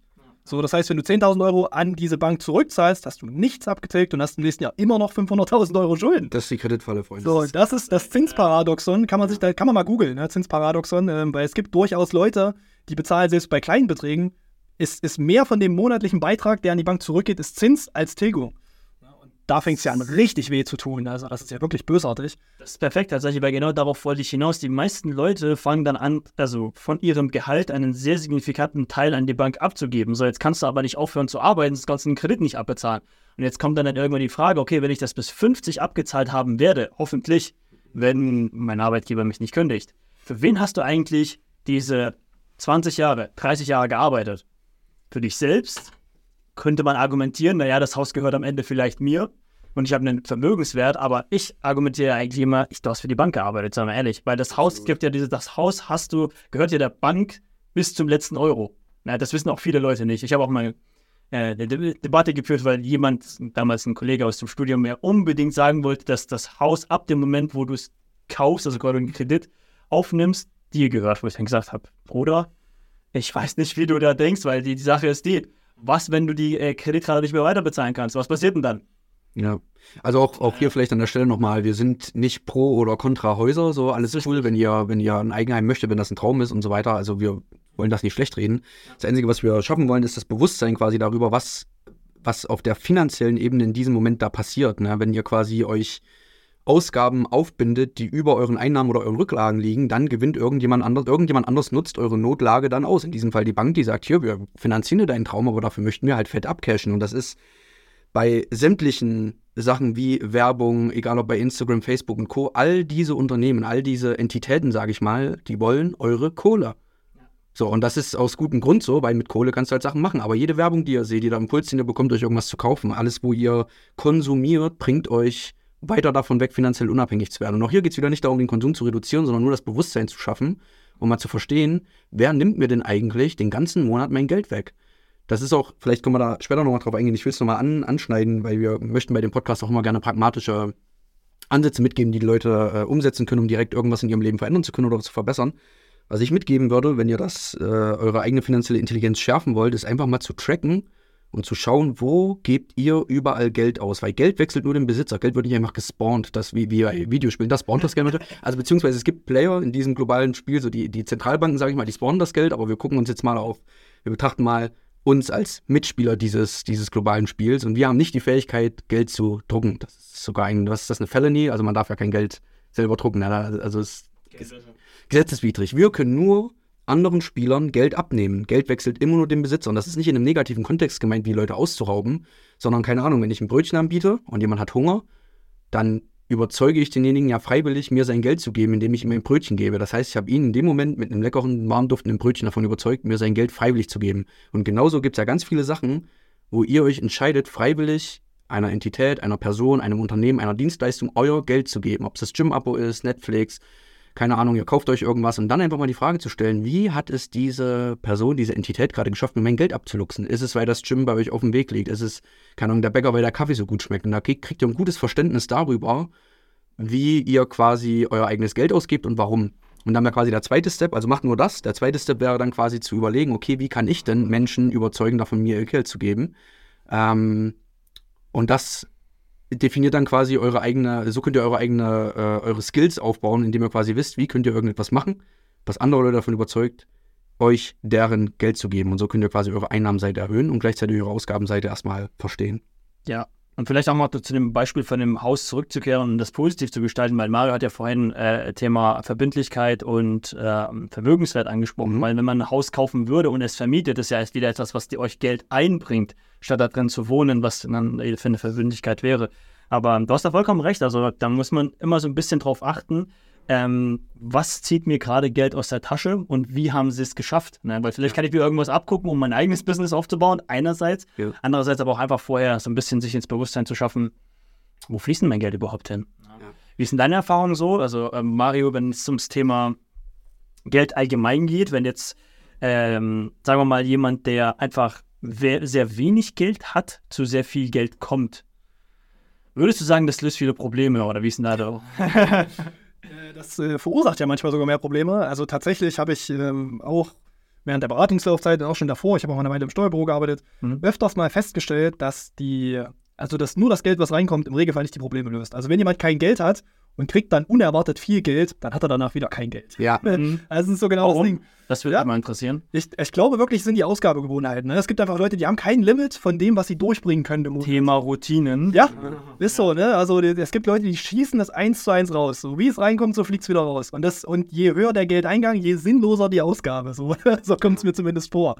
So, das heißt, wenn du 10.000 Euro an diese Bank zurückzahlst, hast du nichts abgetilgt und hast im nächsten Jahr immer noch 500.000 Euro Schulden. Das ist die Kreditfalle, Freunde. So, das ist das Zinsparadoxon. Kann man sich, da kann man mal googeln, ne? Zinsparadoxon, ähm, weil es gibt durchaus Leute, die bezahlen selbst bei kleinen Beträgen, ist, ist mehr von dem monatlichen Beitrag, der an die Bank zurückgeht, ist Zins als Tilgung. Und da fängt es ja an, richtig weh zu tun. Also, das ist ja wirklich bösartig. Das ist perfekt, tatsächlich, weil genau darauf wollte ich hinaus. Die meisten Leute fangen dann an, also von ihrem Gehalt einen sehr signifikanten Teil an die Bank abzugeben. So, jetzt kannst du aber nicht aufhören zu arbeiten, sonst kannst du den Kredit nicht abbezahlen. Und jetzt kommt dann, dann irgendwann die Frage, okay, wenn ich das bis 50 abgezahlt haben werde, hoffentlich, wenn mein Arbeitgeber mich nicht kündigt, für wen hast du eigentlich diese 20 Jahre, 30 Jahre gearbeitet? Für dich selbst könnte man argumentieren, naja, das Haus gehört am Ende vielleicht mir und ich habe einen Vermögenswert, aber ich argumentiere eigentlich immer, ich, du hast für die Bank gearbeitet, sagen wir ehrlich, weil das Haus gibt ja diese, das Haus hast du, gehört ja der Bank bis zum letzten Euro. Na, das wissen auch viele Leute nicht. Ich habe auch mal äh, eine De Debatte geführt, weil jemand, damals ein Kollege aus dem Studium, mir unbedingt sagen wollte, dass das Haus ab dem Moment, wo du es kaufst, also gerade einen Kredit aufnimmst, dir gehört, wo ich dann gesagt habe, Bruder, ich weiß nicht, wie du da denkst, weil die, die Sache ist die, was, wenn du die äh, Kreditkarte nicht mehr weiterbezahlen kannst? Was passiert denn dann? Ja. Also auch, auch hier vielleicht an der Stelle nochmal, wir sind nicht pro oder contra Häuser, so alles cool, wenn ihr, wenn ihr ein Eigenheim möchtet, wenn das ein Traum ist und so weiter. Also wir wollen das nicht schlecht reden. Das Einzige, was wir schaffen wollen, ist das Bewusstsein quasi darüber, was, was auf der finanziellen Ebene in diesem Moment da passiert. Ne? Wenn ihr quasi euch Ausgaben aufbindet, die über euren Einnahmen oder euren Rücklagen liegen, dann gewinnt irgendjemand anders, irgendjemand anders nutzt eure Notlage dann aus. In diesem Fall die Bank, die sagt, hier, wir finanzieren dir deinen Traum, aber dafür möchten wir halt fett abcashen. Und das ist bei sämtlichen Sachen wie Werbung, egal ob bei Instagram, Facebook und Co., all diese Unternehmen, all diese Entitäten, sage ich mal, die wollen eure Kohle. So, und das ist aus gutem Grund so, weil mit Kohle kannst du halt Sachen machen. Aber jede Werbung, die ihr seht, jeder Impuls, den ihr bekommt, euch irgendwas zu kaufen, alles, wo ihr konsumiert, bringt euch weiter davon weg, finanziell unabhängig zu werden. Und auch hier geht es wieder nicht darum, den Konsum zu reduzieren, sondern nur das Bewusstsein zu schaffen, um mal zu verstehen, wer nimmt mir denn eigentlich den ganzen Monat mein Geld weg? Das ist auch, vielleicht können wir da später nochmal drauf eingehen, ich will es nochmal an, anschneiden, weil wir möchten bei dem Podcast auch immer gerne pragmatische Ansätze mitgeben, die die Leute äh, umsetzen können, um direkt irgendwas in ihrem Leben verändern zu können oder zu verbessern. Was ich mitgeben würde, wenn ihr das, äh, eure eigene finanzielle Intelligenz schärfen wollt, ist einfach mal zu tracken und zu schauen, wo gebt ihr überall Geld aus. Weil Geld wechselt nur den Besitzer. Geld wird nicht einfach gespawnt, das wie, wie bei Videospielen. Das spawnt das Geld. Also beziehungsweise es gibt Player in diesem globalen Spiel, so die, die Zentralbanken, sage ich mal, die spawnen das Geld, aber wir gucken uns jetzt mal auf, wir betrachten mal uns als Mitspieler dieses, dieses globalen Spiels und wir haben nicht die Fähigkeit, Geld zu drucken. Das ist sogar ein, was ist das, eine Felony? Also man darf ja kein Geld selber drucken. Also es ist gesetzeswidrig. Wir können nur anderen Spielern Geld abnehmen. Geld wechselt immer nur den Besitzer. Und das ist nicht in einem negativen Kontext gemeint, wie Leute auszurauben, sondern keine Ahnung, wenn ich ein Brötchen anbiete und jemand hat Hunger, dann überzeuge ich denjenigen ja freiwillig, mir sein Geld zu geben, indem ich ihm ein Brötchen gebe. Das heißt, ich habe ihn in dem Moment mit einem leckeren, warm duftenden Brötchen davon überzeugt, mir sein Geld freiwillig zu geben. Und genauso gibt es ja ganz viele Sachen, wo ihr euch entscheidet, freiwillig einer Entität, einer Person, einem Unternehmen, einer Dienstleistung euer Geld zu geben. Ob es das Gym-Abo ist, Netflix, keine Ahnung, ihr kauft euch irgendwas und dann einfach mal die Frage zu stellen, wie hat es diese Person, diese Entität gerade geschafft, mir mein Geld abzuluxen? Ist es, weil das Gym bei euch auf dem Weg liegt? Ist es, keine Ahnung, der Bäcker, weil der Kaffee so gut schmeckt? Und da kriegt ihr ein gutes Verständnis darüber, wie ihr quasi euer eigenes Geld ausgebt und warum. Und dann wäre quasi der zweite Step, also macht nur das. Der zweite Step wäre dann quasi zu überlegen, okay, wie kann ich denn Menschen überzeugen, davon mir ihr Geld zu geben? Ähm, und das definiert dann quasi eure eigene, so könnt ihr eure eigene, äh, eure Skills aufbauen, indem ihr quasi wisst, wie könnt ihr irgendetwas machen, was andere Leute davon überzeugt, euch deren Geld zu geben. Und so könnt ihr quasi eure Einnahmenseite erhöhen und gleichzeitig eure Ausgabenseite erstmal verstehen. Ja, und vielleicht auch mal zu dem Beispiel von dem Haus zurückzukehren und das positiv zu gestalten, weil Mario hat ja vorhin äh, Thema Verbindlichkeit und äh, Vermögenswert angesprochen. Mhm. Weil wenn man ein Haus kaufen würde und es vermietet, ist ja erst wieder etwas, was euch Geld einbringt, statt da drin zu wohnen, was dann für eine Verbindlichkeit wäre. Aber du hast da vollkommen recht. Also da muss man immer so ein bisschen drauf achten, ähm, was zieht mir gerade Geld aus der Tasche und wie haben sie es geschafft? Ne? Weil vielleicht kann ich mir irgendwas abgucken, um mein eigenes Business aufzubauen, einerseits. Ja. Andererseits aber auch einfach vorher so ein bisschen sich ins Bewusstsein zu schaffen, wo fließt denn mein Geld überhaupt hin? Ja. Wie ist denn deine Erfahrung so? Also ähm, Mario, wenn es ums Thema Geld allgemein geht, wenn jetzt, ähm, sagen wir mal, jemand, der einfach sehr wenig Geld hat, zu sehr viel Geld kommt, würdest du sagen, das löst viele Probleme oder wie ist denn da? Das äh, verursacht ja manchmal sogar mehr Probleme. Also tatsächlich habe ich ähm, auch während der Beratungslaufzeit und auch schon davor, ich habe auch eine Weile im Steuerbüro gearbeitet, mhm. öfters mal festgestellt, dass die, also dass nur das Geld, was reinkommt, im Regelfall nicht die Probleme löst. Also wenn jemand kein Geld hat und kriegt dann unerwartet viel Geld, dann hat er danach wieder kein Geld. Ja. Also das ist so genau Warum? das Ding. Das würde ja. mich mal interessieren. Ich, ich, glaube wirklich, es sind die Ausgabegewohnheiten. Ne? Es gibt einfach Leute, die haben kein Limit von dem, was sie durchbringen können. Im Thema Routinen. Ja, ist so. Ne? Also es gibt Leute, die schießen das eins zu eins raus. So wie es reinkommt, so fliegt es wieder raus. Und, das, und je höher der Geldeingang, je sinnloser die Ausgabe. So, so kommt es mir zumindest vor.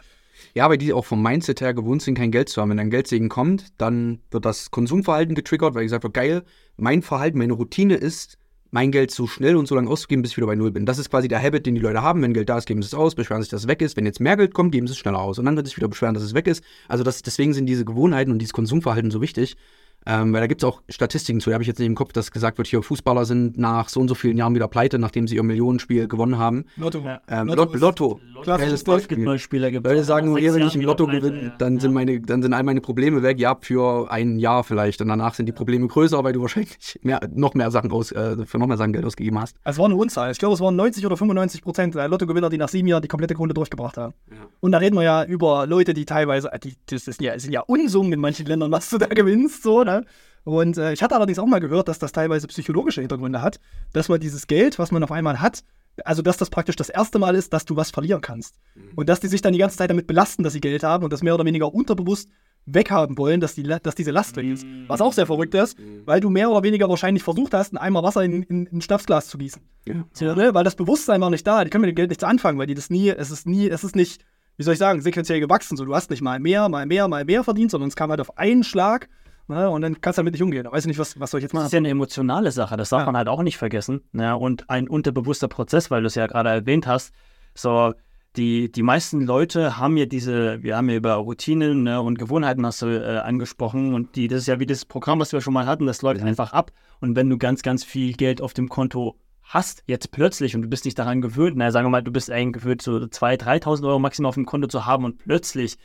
Ja, weil die auch vom Mindset her gewohnt sind, kein Geld zu haben. Wenn ein Geldsegen kommt, dann wird das Konsumverhalten getriggert, weil gesagt wird, geil, mein Verhalten, meine Routine ist, mein Geld so schnell und so lange auszugeben, bis ich wieder bei Null bin. Das ist quasi der Habit, den die Leute haben. Wenn Geld da ist, geben sie es aus, beschweren sich, dass es weg ist. Wenn jetzt mehr Geld kommt, geben sie es schneller aus. Und dann wird sich wieder beschweren, dass es weg ist. Also das, deswegen sind diese Gewohnheiten und dieses Konsumverhalten so wichtig. Ähm, weil da gibt es auch Statistiken zu, da habe ich jetzt nicht im Kopf, dass gesagt wird, hier Fußballer sind nach so und so vielen Jahren wieder pleite, nachdem sie ihr Millionenspiel gewonnen haben. Lotto. Ähm, Lotto. Lotto. Klassisches Basketballspieler gibt Leute sagen, hier, wenn ich im Lotto gewinne, dann, ja. sind meine, dann sind all meine Probleme weg. Ja, für ein Jahr vielleicht. Und danach sind die Probleme größer, weil du wahrscheinlich mehr, noch mehr Sachen aus, äh, für noch mehr Sachen Geld ausgegeben hast. Es war eine Unzahl. Ich glaube, es waren 90 oder 95 Prozent der Lottogewinner, die nach sieben Jahren die komplette Kunde durchgebracht haben. Ja. Und da reden wir ja über Leute, die teilweise, die, das, sind ja, das sind ja Unsummen in manchen Ländern, was du da gewinnst, so, ne? Und äh, ich hatte allerdings auch mal gehört, dass das teilweise psychologische Hintergründe hat, dass man dieses Geld, was man auf einmal hat, also dass das praktisch das erste Mal ist, dass du was verlieren kannst. Mhm. Und dass die sich dann die ganze Zeit damit belasten, dass sie Geld haben und das mehr oder weniger unterbewusst weghaben wollen, dass, die, dass diese Last weg ist. Mhm. Was auch sehr verrückt ist, mhm. weil du mehr oder weniger wahrscheinlich versucht hast, einen Eimer Wasser in, in, in ein Schnapsglas zu gießen. Ja. So, ne? Weil das Bewusstsein war nicht da, die können mit dem Geld nichts anfangen, weil die das nie, es ist nie, es ist nicht, wie soll ich sagen, sequenziell gewachsen. So, du hast nicht mal mehr, mal mehr, mal mehr verdient, sondern es kam halt auf einen Schlag Ne? Und dann kannst du damit nicht umgehen. Da weiß ich nicht, was, was soll ich jetzt machen. Das ist ja eine emotionale Sache, das darf ja. man halt auch nicht vergessen. Ja, und ein unterbewusster Prozess, weil du es ja gerade erwähnt hast. So, die, die meisten Leute haben ja diese, wir haben ja über Routinen ne, und Gewohnheiten hast du äh, angesprochen und die, das ist ja wie das Programm, was wir schon mal hatten, das läuft einfach ab. Und wenn du ganz, ganz viel Geld auf dem Konto hast, jetzt plötzlich und du bist nicht daran gewöhnt, na, sagen wir mal, du bist eigentlich gewöhnt, so 2.000, 3.000 Euro maximal auf dem Konto zu haben und plötzlich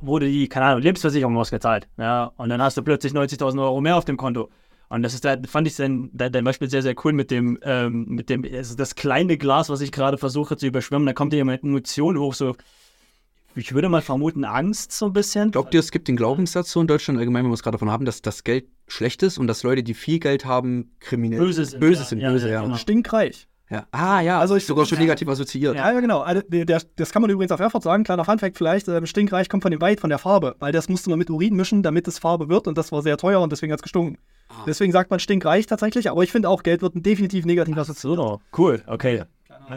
wurde die, keine Ahnung, Lebensversicherung ausgezahlt. Ja, und dann hast du plötzlich 90.000 Euro mehr auf dem Konto. Und das ist da, fand ich dein, dein, Beispiel sehr, sehr cool mit dem, ähm, mit dem, also das kleine Glas, was ich gerade versuche zu überschwemmen, da kommt dir jemand Emotion hoch, so, ich würde mal vermuten, Angst so ein bisschen. Glaubt ihr, es gibt den Glaubenssatz so in Deutschland allgemein, wenn wir es gerade davon haben, dass das Geld schlecht ist und dass Leute, die viel Geld haben, kriminell Böse sind, Böse ja. sind, Ja, böse, ja, ja. genau. Stinkreich. Ja. Ah, ja, Also ich- sogar schon negativ assoziiert. Ja, ja, genau. Also, der, der, das kann man übrigens auf Erfurt sagen. Kleiner Funfact vielleicht. Ähm, Stinkreich kommt von dem Weid, von der Farbe. Weil das musste man mit Urin mischen, damit es Farbe wird. Und das war sehr teuer und deswegen hat es gestunken. Ah. Deswegen sagt man stinkreich tatsächlich. Aber ich finde auch, Geld wird definitiv negativ assoziiert. So, cool, okay.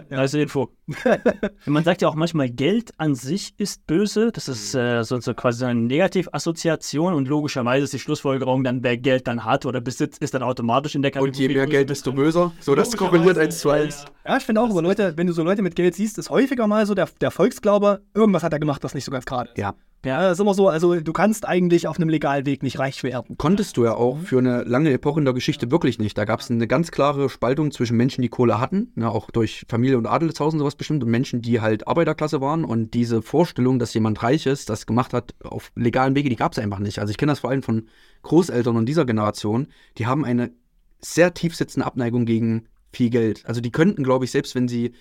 Nice Info. Man sagt ja auch manchmal, Geld an sich ist böse. Das ist äh, so, so quasi eine Negativassoziation und logischerweise ist die Schlussfolgerung dann, wer Geld dann hat oder besitzt, ist dann automatisch in der Und je Kategorie mehr. Geld, desto böser. So, das korreliert eins zu eins. Ja, ich finde auch, Leute, wenn du so Leute mit Geld siehst, ist häufiger mal so der, der Volksglaube, irgendwas hat er gemacht, was nicht so ganz gerade ist. Ja. Ja, das ist immer so, also du kannst eigentlich auf einem legalen Weg nicht reich werden. Konntest du ja auch für eine lange Epoche in der Geschichte wirklich nicht. Da gab es eine ganz klare Spaltung zwischen Menschen, die Kohle hatten, ne, auch durch Familie- und Adelshaus und sowas bestimmt, und Menschen, die halt Arbeiterklasse waren. Und diese Vorstellung, dass jemand reich ist, das gemacht hat auf legalen Wege, die gab es einfach nicht. Also ich kenne das vor allem von Großeltern und dieser Generation. Die haben eine sehr tief sitzende Abneigung gegen viel Geld. Also die könnten, glaube ich, selbst wenn sie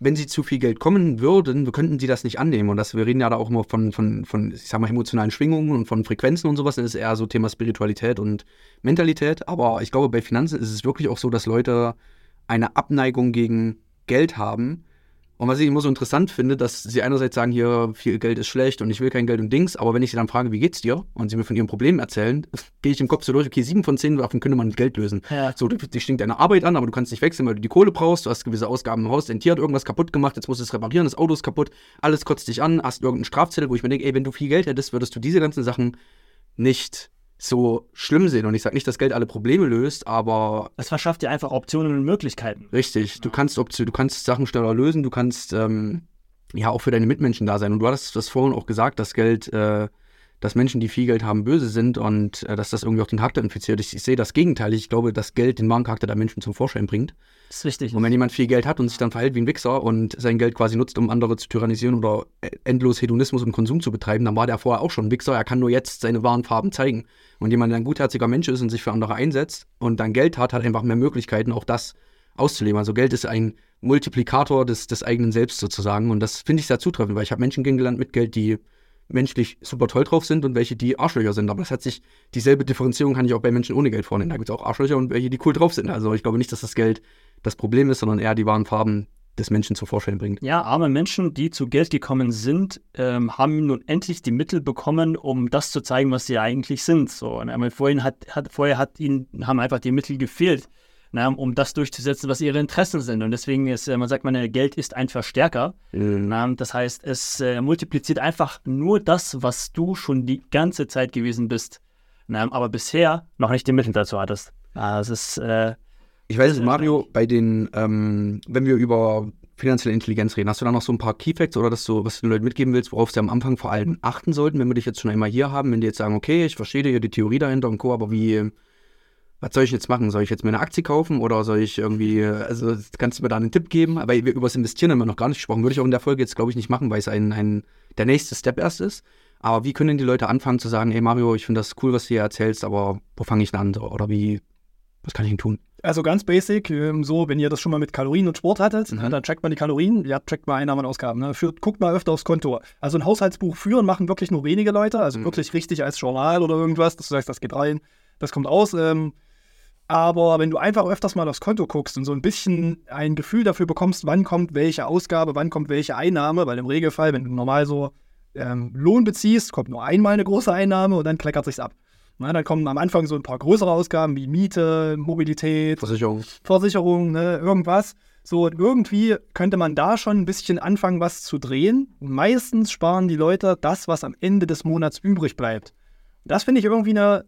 wenn sie zu viel Geld kommen würden, könnten sie das nicht annehmen. Und das, wir reden ja da auch immer von, von, von, ich sag mal, emotionalen Schwingungen und von Frequenzen und sowas. Das ist eher so Thema Spiritualität und Mentalität. Aber ich glaube, bei Finanzen ist es wirklich auch so, dass Leute eine Abneigung gegen Geld haben. Und was ich immer so interessant finde, dass sie einerseits sagen, hier, viel Geld ist schlecht und ich will kein Geld und Dings, aber wenn ich sie dann frage, wie geht's dir? Und sie mir von ihren Problemen erzählen, gehe ich im Kopf so durch, okay, sieben von zehn davon könnte man mit Geld lösen. Ja. So, dich stinkt deine Arbeit an, aber du kannst nicht wechseln, weil du die Kohle brauchst, du hast gewisse Ausgaben im Haus, dein Tier hat irgendwas kaputt gemacht, jetzt musst du es reparieren, das Auto ist kaputt, alles kotzt dich an, hast irgendeinen Strafzettel, wo ich mir denke, ey, wenn du viel Geld hättest, würdest du diese ganzen Sachen nicht so schlimm sehen. Und ich sage nicht, dass Geld alle Probleme löst, aber Es verschafft dir einfach Optionen und Möglichkeiten. Richtig, du kannst Option, du kannst Sachen schneller lösen, du kannst ähm, ja auch für deine Mitmenschen da sein. Und du hattest das vorhin auch gesagt, dass Geld, äh, dass Menschen, die viel Geld haben, böse sind und äh, dass das irgendwie auch den Charakter infiziert. Ich, ich sehe das Gegenteil. Ich glaube, dass Geld den wahren Charakter der Menschen zum Vorschein bringt. Das ist wichtig. Und wenn jemand viel Geld hat und sich dann verhält wie ein Wichser und sein Geld quasi nutzt, um andere zu tyrannisieren oder äh, endlos Hedonismus und Konsum zu betreiben, dann war der vorher auch schon ein Wichser. Er kann nur jetzt seine wahren Farben zeigen. Und jemand, der ein gutherziger Mensch ist und sich für andere einsetzt und dann Geld hat, hat einfach mehr Möglichkeiten, auch das auszuleben. Also Geld ist ein Multiplikator des, des eigenen Selbst sozusagen. Und das finde ich sehr zutreffend, weil ich habe Menschen kennengelernt mit Geld, die menschlich super toll drauf sind und welche, die Arschlöcher sind. Aber das hat sich, dieselbe Differenzierung kann ich auch bei Menschen ohne Geld vornehmen. Da gibt es auch Arschlöcher und welche, die cool drauf sind. Also ich glaube nicht, dass das Geld das Problem ist, sondern eher die wahren Farben des Menschen zum Vorschein bringt. Ja, arme Menschen, die zu Geld gekommen sind, ähm, haben nun endlich die Mittel bekommen, um das zu zeigen, was sie eigentlich sind. So, ne? Weil vorhin hat, hat, vorher hat ihnen, haben einfach die Mittel gefehlt, na, um das durchzusetzen, was ihre Interessen sind. Und deswegen ist, äh, man sagt, man, äh, Geld ist ein Verstärker. Na, das heißt, es äh, multipliziert einfach nur das, was du schon die ganze Zeit gewesen bist. Na, aber bisher noch nicht die Mittel dazu hattest. Ah, Das ist, äh, Ich weiß nicht, Mario, bei den, ähm, wenn wir über finanzielle Intelligenz reden, hast du da noch so ein paar Keyfacts oder dass du, was du den Leuten mitgeben willst, worauf sie am Anfang vor allem achten sollten, wenn wir dich jetzt schon einmal hier haben, wenn die jetzt sagen, okay, ich verstehe hier die Theorie dahinter und Co., aber wie, was soll ich jetzt machen? Soll ich jetzt mir eine Aktie kaufen oder soll ich irgendwie, also kannst du mir da einen Tipp geben? Aber wir über das Investieren haben wir noch gar nicht gesprochen. Würde ich auch in der Folge jetzt, glaube ich, nicht machen, weil es ein, ein, der nächste Step erst ist. Aber wie können die Leute anfangen zu sagen, ey Mario, ich finde das cool, was du hier erzählst, aber wo fange ich denn an? Oder wie, was kann ich denn tun? Also ganz basic, ähm, so, wenn ihr das schon mal mit Kalorien und Sport hattet, Mhm. dann checkt man die Kalorien, ja, checkt mal Einnahmen und Ausgaben. Ne? Führt, guckt mal öfter aufs Konto. Also ein Haushaltsbuch führen machen wirklich nur wenige Leute, also Mhm. wirklich richtig als Journal oder irgendwas, dass du sagst, das geht rein, das kommt aus. Ähm, aber wenn du einfach öfters mal aufs Konto guckst und so ein bisschen ein Gefühl dafür bekommst, wann kommt welche Ausgabe, wann kommt welche Einnahme, weil im Regelfall, wenn du normal so ähm, Lohn beziehst, kommt nur einmal eine große Einnahme und dann kleckert sich's ab. Na, dann kommen am Anfang so ein paar größere Ausgaben wie Miete, Mobilität, Versicherung. Versicherung, ne, irgendwas. So, und irgendwie könnte man da schon ein bisschen anfangen, was zu drehen. Meistens sparen die Leute das, was am Ende des Monats übrig bleibt. Das finde ich irgendwie eine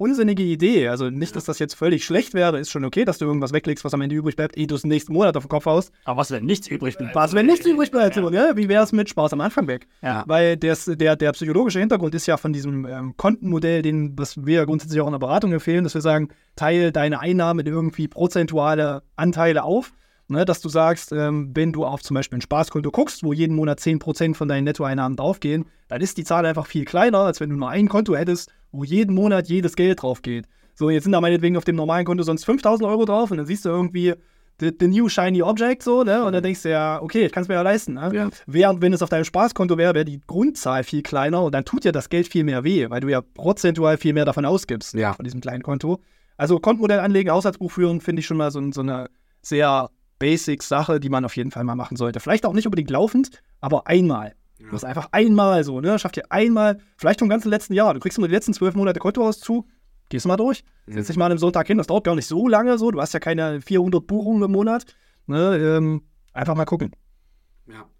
unsinnige Idee. Also nicht, dass das jetzt völlig schlecht wäre, ist schon okay, dass du irgendwas weglegst, was am Ende übrig bleibt, ehe du es nächsten Monat auf den Kopf haust. Aber was, wenn nichts übrig bleibt? Was, wenn nichts übrig bleibt, so, ne? Wie wäre es mit Spaß am Anfang weg? Ja. Weil des, der, der psychologische Hintergrund ist ja von diesem ähm, Kontenmodell, den, was wir grundsätzlich auch in der Beratung empfehlen, dass wir sagen, teile deine Einnahmen in irgendwie prozentuale Anteile auf. Ne, dass du sagst, ähm, wenn du auf zum Beispiel ein Spaßkonto guckst, wo jeden Monat 10% von deinen Nettoeinnahmen draufgehen, dann ist die Zahl einfach viel kleiner, als wenn du nur ein Konto hättest, wo jeden Monat jedes Geld drauf geht. So, jetzt sind da meinetwegen auf dem normalen Konto sonst 5000 Euro drauf und dann siehst du irgendwie the, the new shiny object so, ne? Und dann denkst du ja, okay, ich kann es mir ja leisten. Ne? Ja. Während, wenn es auf deinem Spaßkonto wäre, wäre die Grundzahl viel kleiner und dann tut dir das Geld viel mehr weh, weil du ja prozentual viel mehr davon ausgibst, Ja. von diesem kleinen Konto. Also Kontenmodell anlegen, Haushaltsbuch führen, finde ich schon mal so, so eine sehr basic Sache, die man auf jeden Fall mal machen sollte. Vielleicht auch nicht unbedingt laufend, aber einmal. Du hast einfach einmal so, ne? Schafft dir einmal, vielleicht vom ganzen letzten Jahr. Du kriegst nur die letzten zwölf Monate Kontoauszug, gehst mal durch, setz dich mal an einem Sonntag hin, das dauert gar nicht so lange so, du hast ja keine 400 Buchungen im Monat. Ne? Ähm, einfach mal gucken.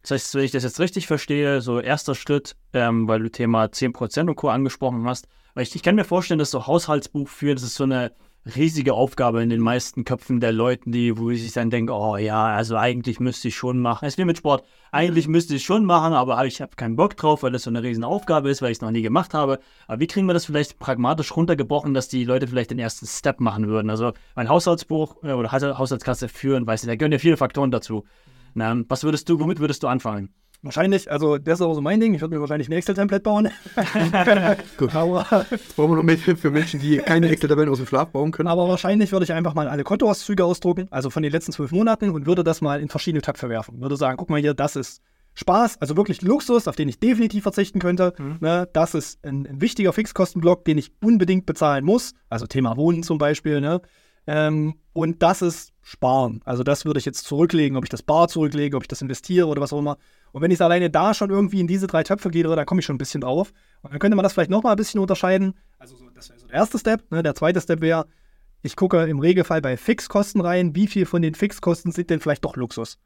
Das heißt, wenn ich das jetzt richtig verstehe, so erster Schritt, ähm, weil du Thema 10% und Co. angesprochen hast, weil ich, ich kann mir vorstellen, dass so Haushaltsbuch führen, das ist so eine riesige Aufgabe in den meisten Köpfen der Leuten, die, wo ich sich dann denke, oh ja, also eigentlich müsste ich schon machen. Es ist wie mit Sport. Eigentlich müsste ich schon machen, aber ich habe keinen Bock drauf, weil das so eine riesen Aufgabe ist, weil ich es noch nie gemacht habe. Aber wie kriegen wir das vielleicht pragmatisch runtergebrochen, dass die Leute vielleicht den ersten Step machen würden? Also mein Haushaltsbuch äh, oder Haus- Haushaltskasse führen, weiß nicht, da gehören ja viele Faktoren dazu. Na, was würdest du, womit würdest du anfangen? Wahrscheinlich, also das ist auch so mein Ding. Ich würde mir wahrscheinlich ein Excel-Template bauen. Gut. aber, Jetzt brauchen wir noch mehr für Menschen, die keine Excel-Tabellen aus dem Schlaf bauen können. aber wahrscheinlich würde ich einfach mal alle Kontoauszüge ausdrucken, also von den letzten zwölf Monaten und würde das mal in verschiedene Töpfe werfen. Würde sagen, guck mal hier, das ist Spaß, also wirklich Luxus, auf den ich definitiv verzichten könnte. Ne, das ist ein, ein wichtiger Fixkostenblock, den ich unbedingt bezahlen muss. Also Thema Wohnen zum Beispiel. Ne? Ähm, und das ist Sparen. Also das würde ich jetzt zurücklegen, ob ich das bar zurücklege, ob ich das investiere oder was auch immer. Und wenn ich alleine da schon irgendwie in diese drei Töpfe gehe, dann komme ich schon ein bisschen drauf. Und dann könnte man das vielleicht nochmal ein bisschen unterscheiden. Also so, das wäre so der erste Step. Ne? Der zweite Step wäre, ich gucke im Regelfall bei Fixkosten rein, wie viel von den Fixkosten sind denn vielleicht doch Luxus.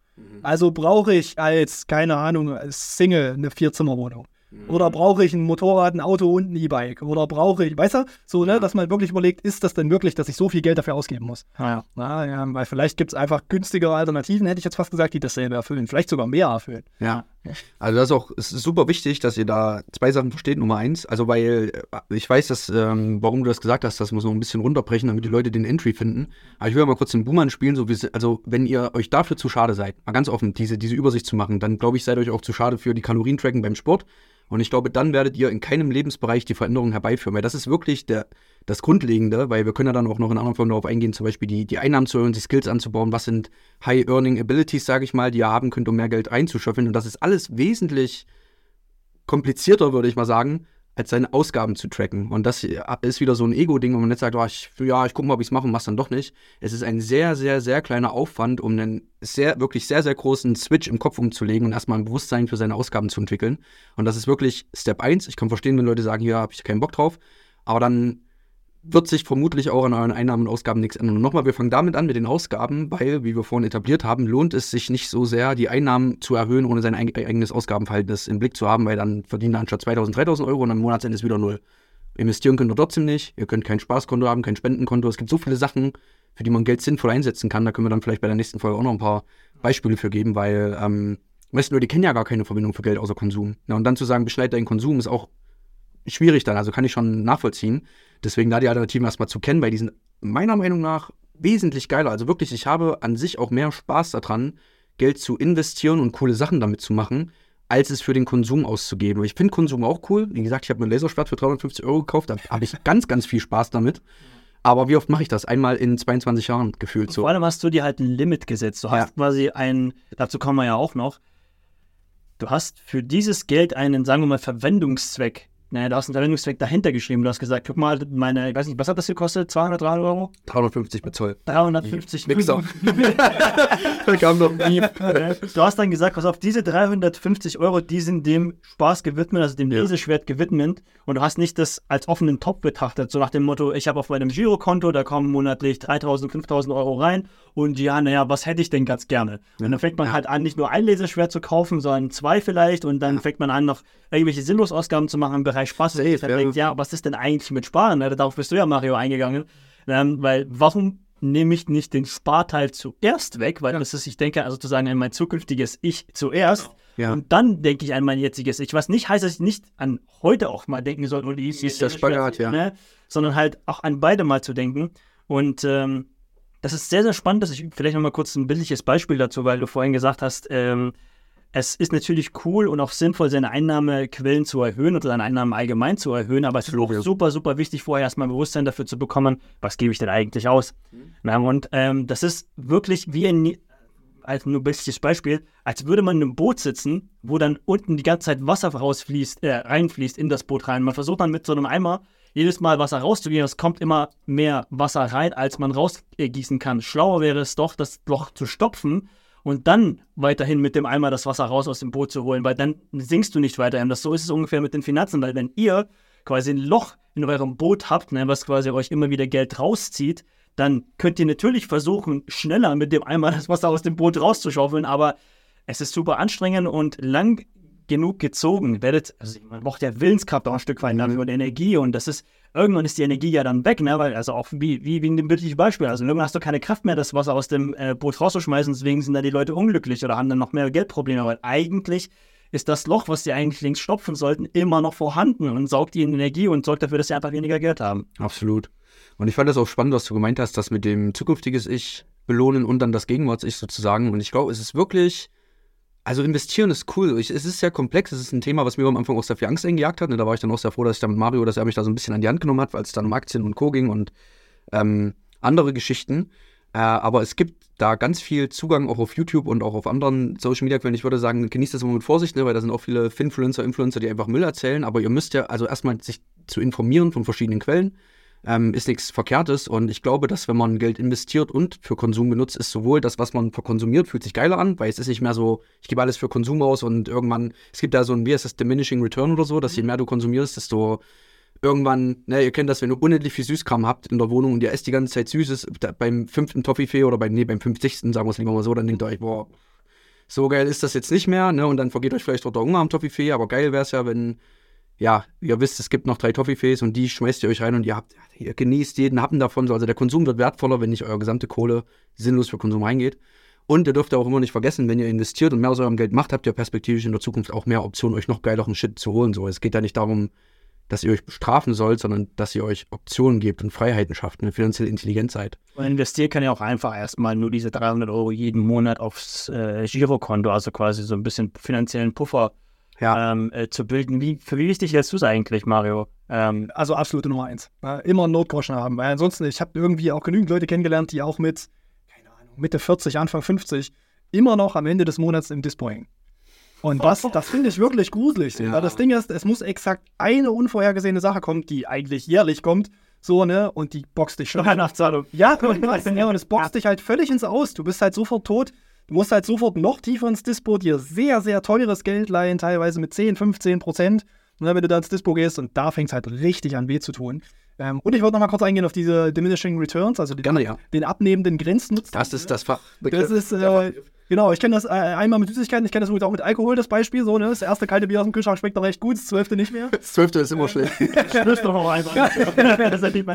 Also brauche ich als, keine Ahnung, als Single eine Vierzimmerwohnung. Oder brauche ich ein Motorrad, ein Auto und ein E-Bike? Oder brauche ich, weißt du, so, ne, dass man wirklich überlegt, ist das denn wirklich, dass ich so viel Geld dafür ausgeben muss? Ja. Na, ja, weil vielleicht gibt es einfach günstigere Alternativen, hätte ich jetzt fast gesagt, die dasselbe erfüllen. Vielleicht sogar mehr erfüllen. Ja. Also das ist auch, ist super wichtig, dass ihr da zwei Sachen versteht. Nummer eins, also weil äh, ich weiß, dass, ähm, warum du das gesagt hast, das muss noch ein bisschen runterbrechen, damit die Leute den Entry finden. Aber ich will mal kurz den Boomer spielen, so wie, also wenn ihr euch dafür zu schade seid, mal ganz offen, diese, diese Übersicht zu machen, dann glaube ich, seid euch auch zu schade für die Kalorientracken beim Sport. Und ich glaube, dann werdet ihr in keinem Lebensbereich die Veränderung herbeiführen, weil das ist wirklich der, das Grundlegende, weil wir können ja dann auch noch in anderen Folgen darauf eingehen, zum Beispiel die, die Einnahmen zu erhöhen, die Skills anzubauen, was sind High-Earning-Abilities, sage ich mal, die ihr haben könnt, um mehr Geld einzuschöpfeln. Und das ist alles wesentlich komplizierter, würde ich mal sagen, als seine Ausgaben zu tracken. Und das ist wieder so ein Ego-Ding, wo man nicht sagt, oh, ich, ja, ich gucke mal, ob ich es mache und mach's dann doch nicht. Es ist ein sehr, sehr, sehr kleiner Aufwand, um einen sehr, wirklich sehr, sehr großen Switch im Kopf umzulegen und erstmal ein Bewusstsein für seine Ausgaben zu entwickeln. Und das ist wirklich Step 1. Ich kann verstehen, wenn Leute sagen, ja, habe ich keinen Bock drauf. Aber dann wird sich vermutlich auch an euren Einnahmen und Ausgaben nichts ändern. Und nochmal, wir fangen damit an mit den Ausgaben, weil, wie wir vorhin etabliert haben, lohnt es sich nicht so sehr, die Einnahmen zu erhöhen, ohne sein eig- eigenes Ausgabenverhältnis im Blick zu haben, weil dann verdient ihr anstatt 2000, 3000 Euro und am Monatsende ist wieder null. Investieren könnt ihr trotzdem nicht. Ihr könnt kein Spaßkonto haben, kein Spendenkonto. Es gibt so viele Sachen, für die man Geld sinnvoll einsetzen kann. Da können wir dann vielleicht bei der nächsten Folge auch noch ein paar Beispiele für geben, weil ähm, die meisten Leute kennen ja gar keine Verbindung für Geld außer Konsum. Ja, und dann zu sagen, beschneid deinen Konsum, ist auch schwierig dann, also kann ich schon nachvollziehen. Deswegen da die Alternativen erstmal zu kennen, weil die sind meiner Meinung nach wesentlich geiler. Also wirklich, ich habe an sich auch mehr Spaß daran, Geld zu investieren und coole Sachen damit zu machen, als es für den Konsum auszugeben. Ich finde Konsum auch cool. Wie gesagt, ich habe mir ein Laserschwert für 350 Euro gekauft, da habe ich ganz, ganz viel Spaß damit. Aber wie oft mache ich das? Einmal in 22 Jahren gefühlt so. Vor allem hast du dir halt ein Limit gesetzt. Du hast Ja. quasi ein, dazu kommen wir ja auch noch, du hast für dieses Geld einen, sagen wir mal, Verwendungszweck. Naja, du hast einen Verwendungszweck dahinter geschrieben. Du hast gesagt, guck mal, meine, ich weiß nicht, was hat das gekostet? 200, 300 Euro? 350 mit Zoll. 350 Mixer. da kam noch nie. Du hast dann gesagt, pass auf, diese 350 Euro, die sind dem Spaß gewidmet, also dem Ja. Leseschwert gewidmet. Und du hast nicht das als offenen Top betrachtet, so nach dem Motto, ich habe auf meinem Girokonto, da kommen monatlich 3000, 5000 Euro rein. Und ja, naja, was hätte ich denn ganz gerne? Und dann fängt man halt an, nicht nur ein Laserschwert zu kaufen, sondern zwei vielleicht. Und dann fängt man an, noch irgendwelche Sinnlosausgaben zu machen im Bereich Bereich Spaß ist, ja. denkt, ja, was ist denn eigentlich mit Sparen? Darauf bist du ja, Mario, eingegangen. Ähm, weil, warum nehme ich nicht den Sparteil zuerst weg? Weil das ist, ich denke, also sozusagen an mein zukünftiges Ich zuerst. Ja. Und dann denke ich an mein jetziges Ich. Was nicht heißt, dass ich nicht an heute auch mal denken soll. Und ich, Ist der Spagat, ja. Ne? Sondern halt auch an beide mal zu denken. Und ähm, das ist sehr, sehr spannend, dass ich vielleicht noch mal kurz ein bildliches Beispiel dazu, weil du vorhin gesagt hast, ähm, es ist natürlich cool und auch sinnvoll, seine Einnahmequellen zu erhöhen oder seine Einnahmen allgemein zu erhöhen, aber es ist auch super, super wichtig, vorher erstmal Bewusstsein dafür zu bekommen, was gebe ich denn eigentlich aus. Na, und ähm, das ist wirklich wie ein, als nur ein bildliches Beispiel, als würde man in einem Boot sitzen, wo dann unten die ganze Zeit Wasser rausfließt, äh, reinfließt in das Boot rein. Man versucht dann mit so einem Eimer jedes Mal Wasser rauszugehen. Es kommt immer mehr Wasser rein, als man rausgießen kann. Schlauer wäre es doch, das Loch zu stopfen und dann weiterhin mit dem Eimer das Wasser raus aus dem Boot zu holen, weil dann sinkst du nicht weiterhin. Das, so ist es ungefähr mit den Finanzen, weil wenn ihr quasi ein Loch in eurem Boot habt, ne, was quasi euch immer wieder Geld rauszieht, dann könnt ihr natürlich versuchen, schneller mit dem Eimer das Wasser aus dem Boot rauszuschaufeln, aber es ist super anstrengend und lang genug gezogen. Werdet, also man braucht ja Willenskraft auch ein Stück weit dafür und Energie und das ist, irgendwann ist die Energie ja dann weg, ne, weil, also auch wie, wie, wie in dem bildlichen Beispiel, also irgendwann hast du keine Kraft mehr, das Wasser aus dem äh, Boot rauszuschmeißen, deswegen sind da die Leute unglücklich oder haben dann noch mehr Geldprobleme, weil eigentlich ist das Loch, was sie eigentlich links stopfen sollten, immer noch vorhanden und saugt ihnen Energie und sorgt dafür, dass sie einfach weniger Geld haben. Absolut. Und ich fand das auch spannend, was du gemeint hast, das mit dem zukünftiges Ich belohnen und dann das Gegenwarts-Ich sozusagen. Und ich glaube, es ist wirklich, also investieren ist cool. Ich, es ist sehr komplex. Es ist ein Thema, was mir am Anfang auch sehr viel Angst eingejagt hat. Und da war ich dann auch sehr froh, dass ich da mit Mario, dass er mich da so ein bisschen an die Hand genommen hat, weil es dann um Aktien und Co. ging und ähm, andere Geschichten. Äh, aber es gibt da ganz viel Zugang auch auf YouTube und auch auf anderen Social Media Quellen. Ich würde sagen, genießt das immer mit Vorsicht, ne, weil da sind auch viele Finfluencer, Influencer, die einfach Müll erzählen. Aber ihr müsst ja also erstmal sich zu informieren von verschiedenen Quellen. Ähm, ist nichts Verkehrtes und ich glaube, dass wenn man Geld investiert und für Konsum benutzt, ist sowohl das, was man verkonsumiert, fühlt sich geiler an, weil es ist nicht mehr so, ich gebe alles für Konsum aus und irgendwann, es gibt da so ein, wie heißt das, Diminishing Return oder so, dass je mehr du konsumierst, desto irgendwann, ne, ihr kennt das, wenn ihr unendlich viel Süßkram habt in der Wohnung und ihr esst die ganze Zeit Süßes, da, beim fünften Toffifee oder beim, nee, beim 50. sagen wir es lieber mal so, dann denkt ihr euch, boah, so geil ist das jetzt nicht mehr, ne, und dann vergeht euch vielleicht auch der Hunger am Toffifee, aber geil wäre es ja, wenn, ja, ihr wisst, es gibt noch drei Toffifees und die schmeißt ihr euch rein und ihr habt, ihr genießt jeden Happen davon, so, also der Konsum wird wertvoller, wenn nicht eure gesamte Kohle sinnlos für Konsum reingeht. Und ihr dürft auch immer nicht vergessen, wenn ihr investiert und mehr aus eurem Geld macht, habt ihr perspektivisch in der Zukunft auch mehr Optionen, euch noch geileren Shit zu holen. So, es geht ja nicht darum, dass ihr euch bestrafen sollt, sondern dass ihr euch Optionen gebt und Freiheiten schafft, eine finanziell intelligent seid. Und investieren kann ja auch einfach erstmal nur diese 300 Euro jeden Monat aufs äh, Girokonto, also quasi so ein bisschen finanziellen Puffer Ja, ähm, äh, zu bilden. Wie, für wie wichtig hältst du es eigentlich, Mario? Ähm, Also absolute Nummer eins. Ja, immer einen Notgroschen haben, weil ansonsten, ich habe irgendwie auch genügend Leute kennengelernt, die auch mit, keine Ahnung, Mitte 40, Anfang 50 immer noch am Ende des Monats im Dispo hängen. Und das, das finde ich wirklich gruselig. Ja. Weil das Ding ist, es muss exakt eine unvorhergesehene Sache kommen, die eigentlich jährlich kommt, so, ne, und die boxt dich schon. Weihnachtszahlung. Ja, und, ja, und es boxt dich halt völlig ins Aus. Du bist halt sofort tot. Du musst halt sofort noch tiefer ins Dispo, dir sehr, sehr teures Geld leihen, teilweise mit 10, 15 Prozent. Und dann, wenn du da ins Dispo gehst, und da fängt es halt richtig an weh zu tun. Ähm, und ich wollte noch mal kurz eingehen auf diese Diminishing Returns, also den, gerne, ja. den abnehmenden Grenznutzen. Das ist das Fach. Das ist, äh, genau, ich kenne das äh, einmal mit Süßigkeiten, ich kenne das übrigens auch mit Alkohol, das Beispiel. So, ne? Das erste kalte Bier aus dem Kühlschrank schmeckt noch recht gut, das zwölfte nicht mehr. Das Zwölfte ist immer schlecht. Schlürf doch noch einfach. das ist nicht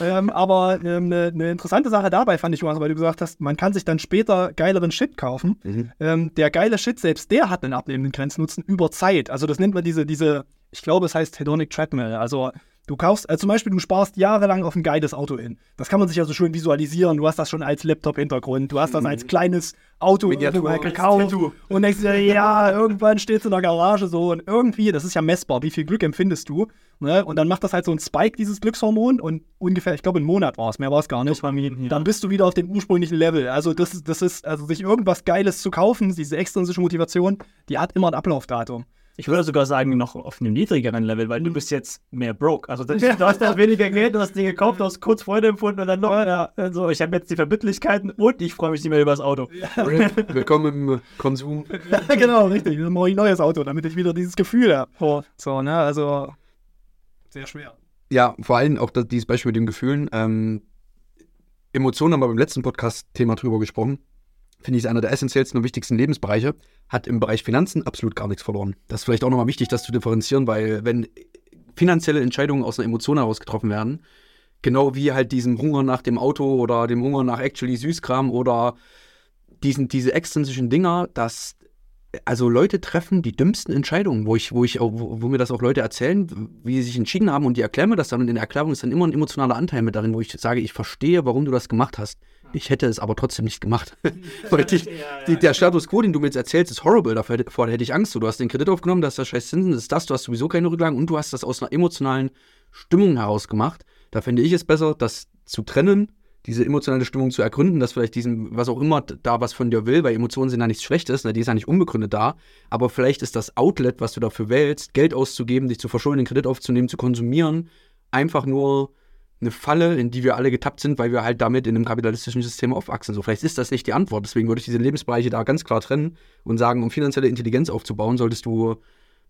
ähm, aber eine ähm, ne- ne interessante Sache dabei fand ich, Jonas, weil du gesagt hast, man kann sich dann später geileren Shit kaufen. Mhm. Ähm, der geile Shit, selbst der hat einen abnehmenden Grenznutzen über Zeit. Also das nennt man diese, diese, ich glaube, es heißt Hedonic Treadmill. Also du kaufst, also zum Beispiel, du sparst jahrelang auf ein geiles Auto hin. Das kann man sich ja so schön visualisieren. Du hast das schon als Laptop-Hintergrund, du hast das als kleines Auto Miniatur, gekauft und denkst dir, ja, irgendwann steht es in der Garage so und irgendwie, das ist ja messbar, wie viel Glück empfindest du. Ne? Und dann macht das halt so ein Spike, dieses Glückshormon und ungefähr, ich glaube, ein Monat war es, mehr war es gar nicht. Ja. Dann bist du wieder auf dem ursprünglichen Level. Also das, ist- das ist, also sich irgendwas Geiles zu kaufen, diese extrinsische Motivation, die hat immer ein Ablaufdatum. Ich würde sogar sagen, noch auf einem niedrigeren Level, weil du bist jetzt mehr broke. Also das, du hast ja weniger Geld, du hast dir gekauft, du hast kurz Freude empfunden und dann noch, ja, so, ich habe jetzt die Verbindlichkeiten und ich freue mich nicht mehr über das Auto. Willkommen im Konsum. genau, richtig. Dann brauche ich ein neues Auto, damit ich wieder dieses Gefühl habe. So, ne, also sehr schwer. Ja, vor allem auch das, dieses Beispiel mit den Gefühlen. Ähm, Emotionen haben wir beim letzten Podcast-Thema drüber gesprochen. Finde ich, ist einer der essentiellsten und wichtigsten Lebensbereiche. Hat im Bereich Finanzen absolut gar nichts verloren. Das ist vielleicht auch nochmal wichtig, das zu differenzieren, weil wenn finanzielle Entscheidungen aus einer Emotion heraus getroffen werden. Genau wie halt diesem Hunger nach dem Auto oder dem Hunger nach actually Süßkram oder diesen, diese extrinsischen Dinger, dass also Leute treffen die dümmsten Entscheidungen, wo ich, wo ich, wo, wo, mir das auch Leute erzählen, wie sie sich entschieden haben und die erklären mir das dann und in der Erklärung ist dann immer ein emotionaler Anteil mit darin, wo ich sage, ich verstehe, warum du das gemacht hast. Ich hätte es aber trotzdem nicht gemacht. Weil die, die, der Status quo, den du mir jetzt erzählst, ist horrible. Davor hätte, davor hätte ich Angst. Du hast den Kredit aufgenommen, das ist das scheiß Zinsen, das ist das, du hast sowieso keine Rücklagen und du hast das aus einer emotionalen Stimmung heraus gemacht. Da fände ich es besser, das zu trennen diese emotionale Stimmung zu ergründen, dass vielleicht diesem, was auch immer da was von dir will, weil Emotionen sind ja nichts Schlechtes, ne, die ist ja nicht unbegründet da, aber vielleicht ist das Outlet, was du dafür wählst, Geld auszugeben, dich zu verschulden, den Kredit aufzunehmen, zu konsumieren, einfach nur eine Falle, in die wir alle getappt sind, weil wir halt damit in einem kapitalistischen System aufwachsen. So, vielleicht ist das nicht die Antwort. Deswegen würde ich diese Lebensbereiche da ganz klar trennen und sagen, um finanzielle Intelligenz aufzubauen, solltest du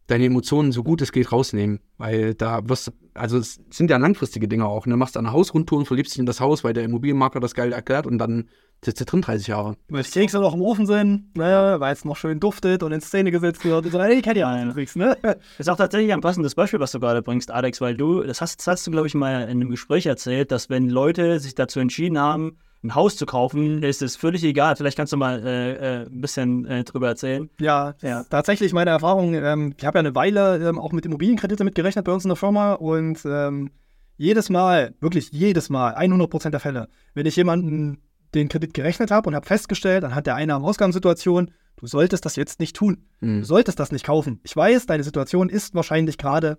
deine Emotionen so gut es geht rausnehmen. Weil da wirst also es sind ja langfristige Dinge auch. Ne? Du machst eine Hausrundtour und verliebst dich in das Haus, weil der Immobilienmakler das geil erklärt und dann sitzt du drin 30 Jahre. Weil die Kekse noch im Ofen sind, ne? weil es noch schön duftet und in Szene gesetzt wird. So, ich kenne ja einen ne? Das ist auch tatsächlich ein passendes Beispiel, was du gerade bringst, Alex, weil du, das hast, das hast du, glaube ich, mal in einem Gespräch erzählt, dass wenn Leute sich dazu entschieden haben, ein Haus zu kaufen, ist es völlig egal. Vielleicht kannst du mal äh, äh, ein bisschen äh, drüber erzählen. Ja, ja, tatsächlich meine Erfahrung. Ähm, ich habe ja eine Weile ähm, auch mit Immobilienkredite mitgerechnet bei uns in der Firma und ähm, jedes Mal, wirklich jedes Mal, 100% der Fälle, wenn ich jemanden den Kredit gerechnet habe und habe festgestellt, anhand der Einnahmen-Ausgangssituation, du solltest das jetzt nicht tun. Mhm. Du solltest das nicht kaufen. Ich weiß, deine Situation ist wahrscheinlich gerade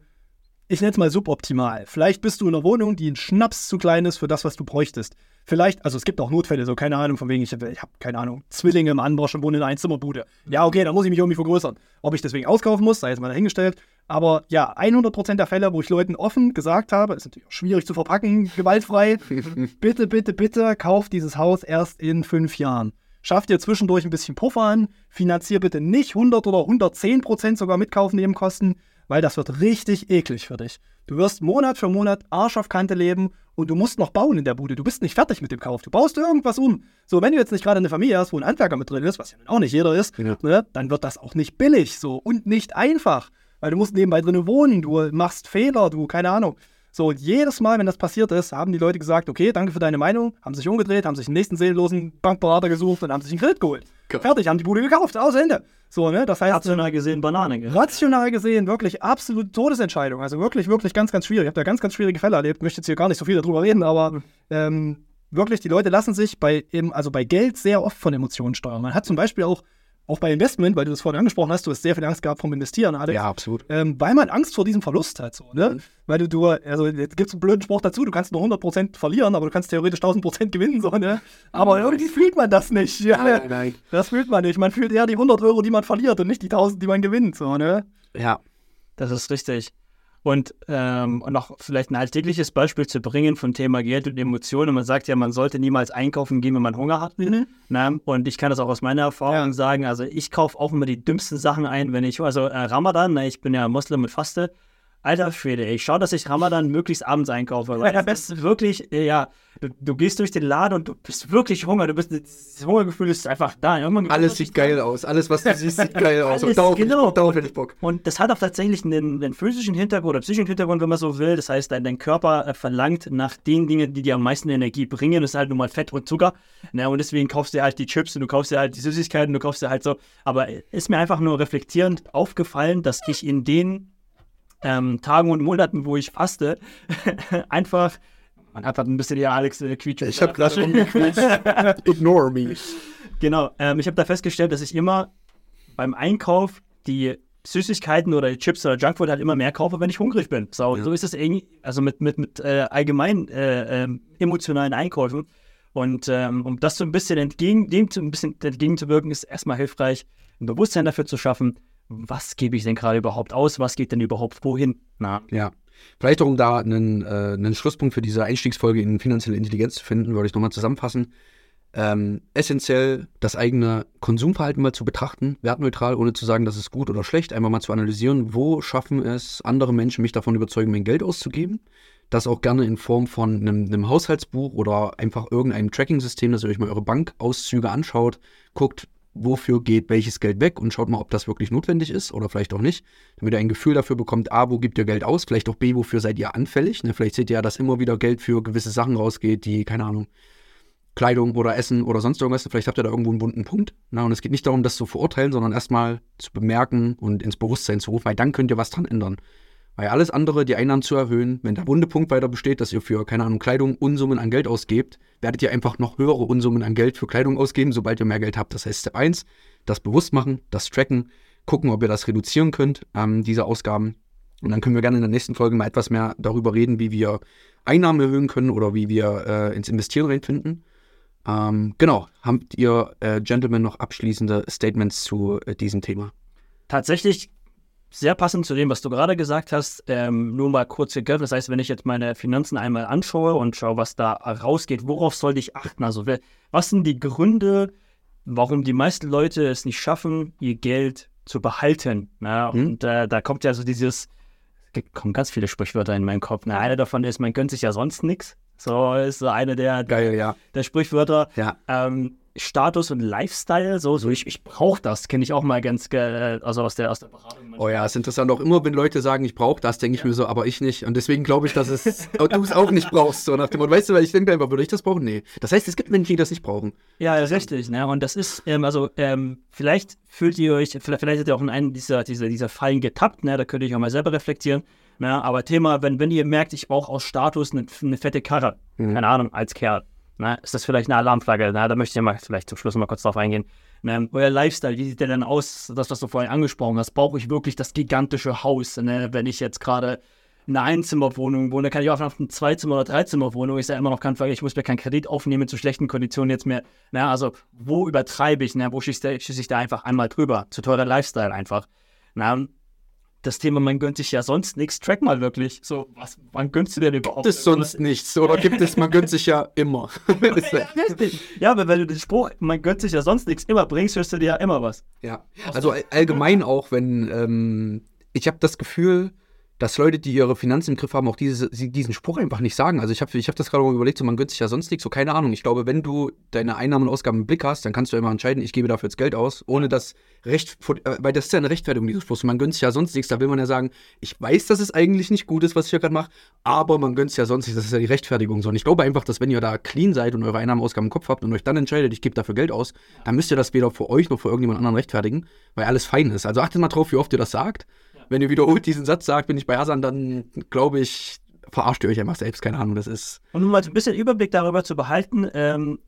ich nenne es mal suboptimal. Vielleicht bist du in einer Wohnung, die ein Schnaps zu klein ist für das, was du bräuchtest. Vielleicht, also es gibt auch Notfälle, so keine Ahnung, von wegen, ich, ich habe keine Ahnung, Zwillinge im Anbruch und wohne in einer Einzimmerbude. Ja, okay, dann muss ich mich irgendwie vergrößern. Ob ich deswegen auskaufen muss, sei jetzt mal dahingestellt. Aber ja, 100% der Fälle, wo ich Leuten offen gesagt habe, ist natürlich auch schwierig zu verpacken, gewaltfrei, bitte, bitte, bitte, kauf dieses Haus erst in fünf Jahren. Schaff dir zwischendurch ein bisschen Puffer an, finanzier bitte nicht 100 oder 110% sogar mitkaufen Nebenkosten, weil das wird richtig eklig für dich. Du wirst Monat für Monat Arsch auf Kante leben und du musst noch bauen in der Bude. Du bist nicht fertig mit dem Kauf. Du baust irgendwas um. So, wenn du jetzt nicht gerade eine Familie hast, wo ein Handwerker mit drin ist, was ja auch nicht jeder ist, ja. ne, dann wird das auch nicht billig so und nicht einfach. Weil du musst nebenbei drin wohnen, du machst Fehler, du, keine Ahnung. So, und jedes Mal, wenn das passiert ist, haben die Leute gesagt, okay, danke für deine Meinung, haben sich umgedreht, haben sich einen nächsten seelenlosen Bankberater gesucht und haben sich einen Kredit geholt. Fertig, haben die Bude gekauft, aus Ende. So, ne? Das heißt. Rational gesehen Banane. Rational gesehen wirklich absolut Todesentscheidung. Also wirklich, wirklich ganz, ganz schwierig. Ich habe da ganz, ganz schwierige Fälle erlebt. Ich möchte jetzt hier gar nicht so viel darüber reden, aber ähm, wirklich, die Leute lassen sich bei, eben, also bei Geld sehr oft von Emotionen steuern. Man hat zum Beispiel auch auch bei Investment, weil du das vorhin angesprochen hast, du hast sehr viel Angst gehabt vom Investieren, Alex. Ja, absolut. Ähm, weil man Angst vor diesem Verlust hat, so, ne? Mhm. Weil du, du, also jetzt gibt es einen blöden Spruch dazu, du kannst nur 100% verlieren, aber du kannst theoretisch 1000% gewinnen, so, ne? Aber mhm. irgendwie fühlt man das nicht, ja? Nein, nein. Das fühlt man nicht. Man fühlt eher die 100 Euro, die man verliert und nicht die 1000, die man gewinnt, so, ne? Ja, das ist richtig. Und, ähm, noch vielleicht ein alltägliches Beispiel zu bringen von Thema Geld und Emotionen. Man sagt ja, man sollte niemals einkaufen gehen, wenn man Hunger hat. Mhm. Na, und ich kann das auch aus meiner Erfahrung ja. sagen. Also ich kaufe auch immer die dümmsten Sachen ein, wenn ich, also äh, Ramadan, na, ich bin ja Moslem und faste. Alter Schwede, ich schaue, dass ich Ramadan möglichst abends einkaufe. Weil das ist wirklich, ja, du, du, gehst durch den Laden und du bist wirklich Hunger. Du bist, das Hungergefühl ist einfach da. Alles sieht geil aus. Alles, was du siehst, sieht geil aus. Alles, und darauf, genau. darauf hätte ich Bock. Und das hat auch tatsächlich einen, einen, physischen Hintergrund oder psychischen Hintergrund, wenn man so will. Das heißt, dein, dein Körper äh, verlangt nach den Dingen, die dir am meisten Energie bringen. Das ist halt nun mal Fett und Zucker. Na, ne, und deswegen kaufst du halt die Chips und du kaufst dir halt die Süßigkeiten, du kaufst dir halt so. Aber ist mir einfach nur reflektierend aufgefallen, dass ich in den ähm, Tagen und Monaten, wo ich faste, einfach. Man hat halt ein bisschen ja Alex äh, quietscht. Ich habe gerade schon Ignore me. Genau. Ähm, ich habe da festgestellt, dass ich immer beim Einkauf die Süßigkeiten oder Chips oder Junkfood halt immer mehr kaufe, wenn ich hungrig bin. So, ja. so ist es irgendwie, also mit, mit, mit äh, allgemein äh, äh, emotionalen Einkäufen. Und ähm, um das so ein bisschen entgegen, dem zu, ein bisschen entgegenzuwirken, ist erstmal hilfreich, ein Bewusstsein dafür zu schaffen, was gebe ich denn gerade überhaupt aus, was geht denn überhaupt wohin? Na. Ja. Vielleicht auch, um da einen, äh, einen Schlusspunkt für diese Einstiegsfolge in finanzielle Intelligenz zu finden, würde ich nochmal zusammenfassen. Ähm, essentiell das eigene Konsumverhalten mal zu betrachten, wertneutral, ohne zu sagen, das ist gut oder schlecht, einfach mal zu analysieren, wo schaffen es andere Menschen, mich davon überzeugen, mein Geld auszugeben. Das auch gerne in Form von einem, einem Haushaltsbuch oder einfach irgendeinem Tracking-System, dass ihr euch mal eure Bankauszüge anschaut, guckt, wofür geht welches Geld weg und schaut mal, ob das wirklich notwendig ist oder vielleicht auch nicht, damit ihr ein Gefühl dafür bekommt, A, wo gibt ihr Geld aus, vielleicht auch B, wofür seid ihr anfällig. Ne? Vielleicht seht ihr ja, dass immer wieder Geld für gewisse Sachen rausgeht, die, keine Ahnung, Kleidung oder Essen oder sonst irgendwas. Vielleicht habt ihr da irgendwo einen bunten Punkt. Na, und es geht nicht darum, das zu verurteilen, sondern erstmal zu bemerken und ins Bewusstsein zu rufen, weil dann könnt ihr was dran ändern. Weil alles andere, die Einnahmen zu erhöhen, wenn der wunde Punkt weiter besteht, dass ihr für, keine Ahnung, Kleidung Unsummen an Geld ausgebt, werdet ihr einfach noch höhere Unsummen an Geld für Kleidung ausgeben, sobald ihr mehr Geld habt. Das heißt, Step 1, das bewusst machen, das tracken, gucken, ob ihr das reduzieren könnt, ähm, diese Ausgaben. Und dann können wir gerne in der nächsten Folge mal etwas mehr darüber reden, wie wir Einnahmen erhöhen können oder wie wir äh, ins Investieren reinfinden. Ähm, genau, habt ihr, äh, Gentlemen, noch abschließende Statements zu äh, diesem Thema? Tatsächlich sehr passend zu dem, was du gerade gesagt hast. Ähm, nur mal kurz gegriffen. Das heißt, wenn ich jetzt meine Finanzen einmal anschaue und schaue, was da rausgeht, worauf sollte ich achten? Also, was sind die Gründe, warum die meisten Leute es nicht schaffen, ihr Geld zu behalten? Na, mhm. Und äh, da kommt ja so dieses, kommen ganz viele Sprichwörter in meinen Kopf. Na, einer davon ist, man gönnt sich ja sonst nichts. So ist so eine der, Geil, ja. der Sprichwörter. Ja. Ähm, Status und Lifestyle, so, so ich, ich brauche das, kenne ich auch mal ganz, also aus der, aus der Beratung. Oh ja, ist interessant. Auch immer, wenn Leute sagen, ich brauche das, denke ich ja. mir so, aber ich nicht. Und deswegen glaube ich, dass es, du es auch nicht brauchst. So nach dem Motto, weißt du, weil ich denke einfach, würde ich das brauchen? Nee. Das heißt, es gibt Menschen, die das nicht brauchen. Ja, richtig. Ne? Und das ist, ähm, also, ähm, vielleicht fühlt ihr euch, vielleicht, vielleicht seid ihr auch in einen dieser, dieser, dieser Fallen getappt, ne? da könnt ihr euch auch mal selber reflektieren. Ne? Aber Thema, wenn, wenn ihr merkt, ich brauche aus Status eine, eine fette Karre, mhm. keine Ahnung, als Kerl na, ist das vielleicht eine Alarmflagge? Na, da möchte ich mal vielleicht zum Schluss mal kurz drauf eingehen. Na, euer Lifestyle, wie sieht der denn aus? Das, was du vorhin angesprochen hast. Brauche ich wirklich das gigantische Haus? Ne? Wenn ich jetzt gerade in einer Einzimmerwohnung wohne, kann ich auch auf eine Zweizimmer- oder Dreizimmerwohnung. Ist ja immer noch kein Fall. Ich muss mir keinen Kredit aufnehmen zu schlechten Konditionen jetzt mehr. Na, also, wo übertreibe ich? Na, wo schieße ich da einfach einmal drüber? Zu teurer Lifestyle einfach. Na, das Thema, man gönnt sich ja sonst nichts, track mal wirklich. So, was, wann gönnst du denn überhaupt? Gibt es sonst nichts? Oder gibt es, man gönnt sich ja immer? ja, aber wenn du den Spruch, man gönnt sich ja sonst nichts immer bringst, hörst du dir ja immer was. Ja, also allgemein auch, wenn, ähm, ich habe das Gefühl, dass Leute, die ihre Finanzen im Griff haben, auch diese, diesen Spruch einfach nicht sagen. Also ich habe ich hab das gerade mal überlegt, so man gönnt sich ja sonst nichts, so keine Ahnung. Ich glaube, wenn du deine Einnahmen und Ausgaben im Blick hast, dann kannst du immer entscheiden, ich gebe dafür jetzt Geld aus, ohne das Recht, äh, weil das ist ja eine Rechtfertigung, dieses Spruch. Man gönnt sich ja sonst nichts, da will man ja sagen, ich weiß, dass es eigentlich nicht gut ist, was ich hier gerade mache, aber man gönnt sich ja sonst nichts, das ist ja die Rechtfertigung. So. Und ich glaube einfach, dass wenn ihr da clean seid und eure Einnahmen und Ausgaben im Kopf habt und euch dann entscheidet, ich gebe dafür Geld aus, dann müsst ihr das weder für euch noch für irgendjemand anderen rechtfertigen, weil alles fein ist. Also achtet mal drauf, wie oft ihr das sagt wenn ihr wiederholt diesen Satz sagt, bin ich bei Hasan, dann glaube ich, verarscht ihr euch einfach selbst, keine Ahnung, das ist. Und um mal so ein bisschen Überblick darüber zu behalten, ähm,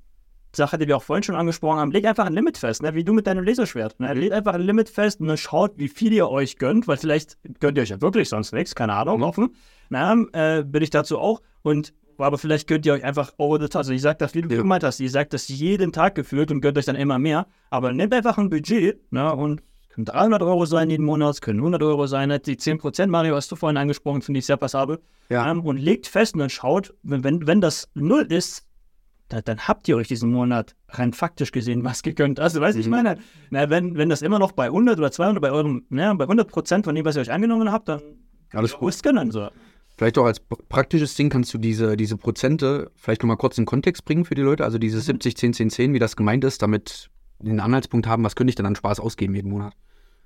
Sache, die wir auch vorhin schon angesprochen haben, legt einfach ein Limit fest, ne? wie du mit deinem Laserschwert. Ne? Legt einfach ein Limit fest und dann schaut, wie viel ihr euch gönnt, weil vielleicht gönnt ihr euch ja wirklich sonst nichts, keine Ahnung, offen. Na, äh, bin ich dazu auch. Und aber vielleicht gönnt ihr euch einfach over the top. Also ich sag das, wie du ja. gemeint hast, ihr sagt das jeden Tag gefühlt und gönnt euch dann immer mehr. Aber nehmt einfach ein Budget ne, und können 300 Euro sein jeden Monat, können 100 Euro sein. Die 10% Mario hast du vorhin angesprochen, finde ich sehr passabel. Ja. Ähm, und legt fest und dann schaut, wenn, wenn das null ist, da, dann habt ihr euch diesen Monat rein faktisch gesehen was gegönnt. Also, weißt du, mhm. ich meine, na, wenn, wenn das immer noch bei 100 oder 200 bei eurem, na, bei 100% von dem, was ihr euch angenommen habt, dann alles gut. Ist gönnen, so. Vielleicht auch als praktisches Ding kannst du diese, diese Prozente vielleicht nochmal kurz in Kontext bringen für die Leute. Also diese 70, 10, 10, 10, wie das gemeint ist, damit den Anhaltspunkt haben, was könnte ich denn an Spaß ausgeben jeden Monat?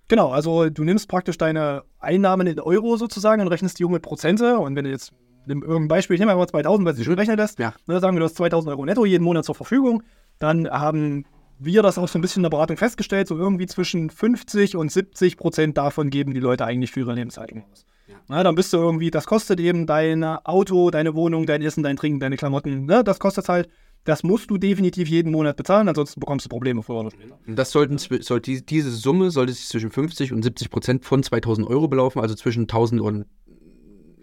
Genau, also du nimmst praktisch deine Einnahmen in Euro sozusagen und rechnest die um mit Prozente. Und wenn du jetzt, nimm irgendein Beispiel, ich nehme mal 2000, weil du schön rechnen lässt, ja. ne, sagen wir, du hast 2000 Euro netto jeden Monat zur Verfügung, dann haben wir das auch so ein bisschen in der Beratung festgestellt, so irgendwie zwischen 50 und 70 Prozent davon geben die Leute eigentlich für ihre Lebenshaltung aus. Ja. Na, dann bist du irgendwie, das kostet eben dein Auto, deine Wohnung, dein Essen, dein Trinken, deine Klamotten, ne, das kostet halt. Das musst du definitiv jeden Monat bezahlen, ansonsten bekommst du Probleme später. Das sollten, soll diese Summe sollte sich zwischen 50 und 70 Prozent von 2000 Euro belaufen, also zwischen 1000 und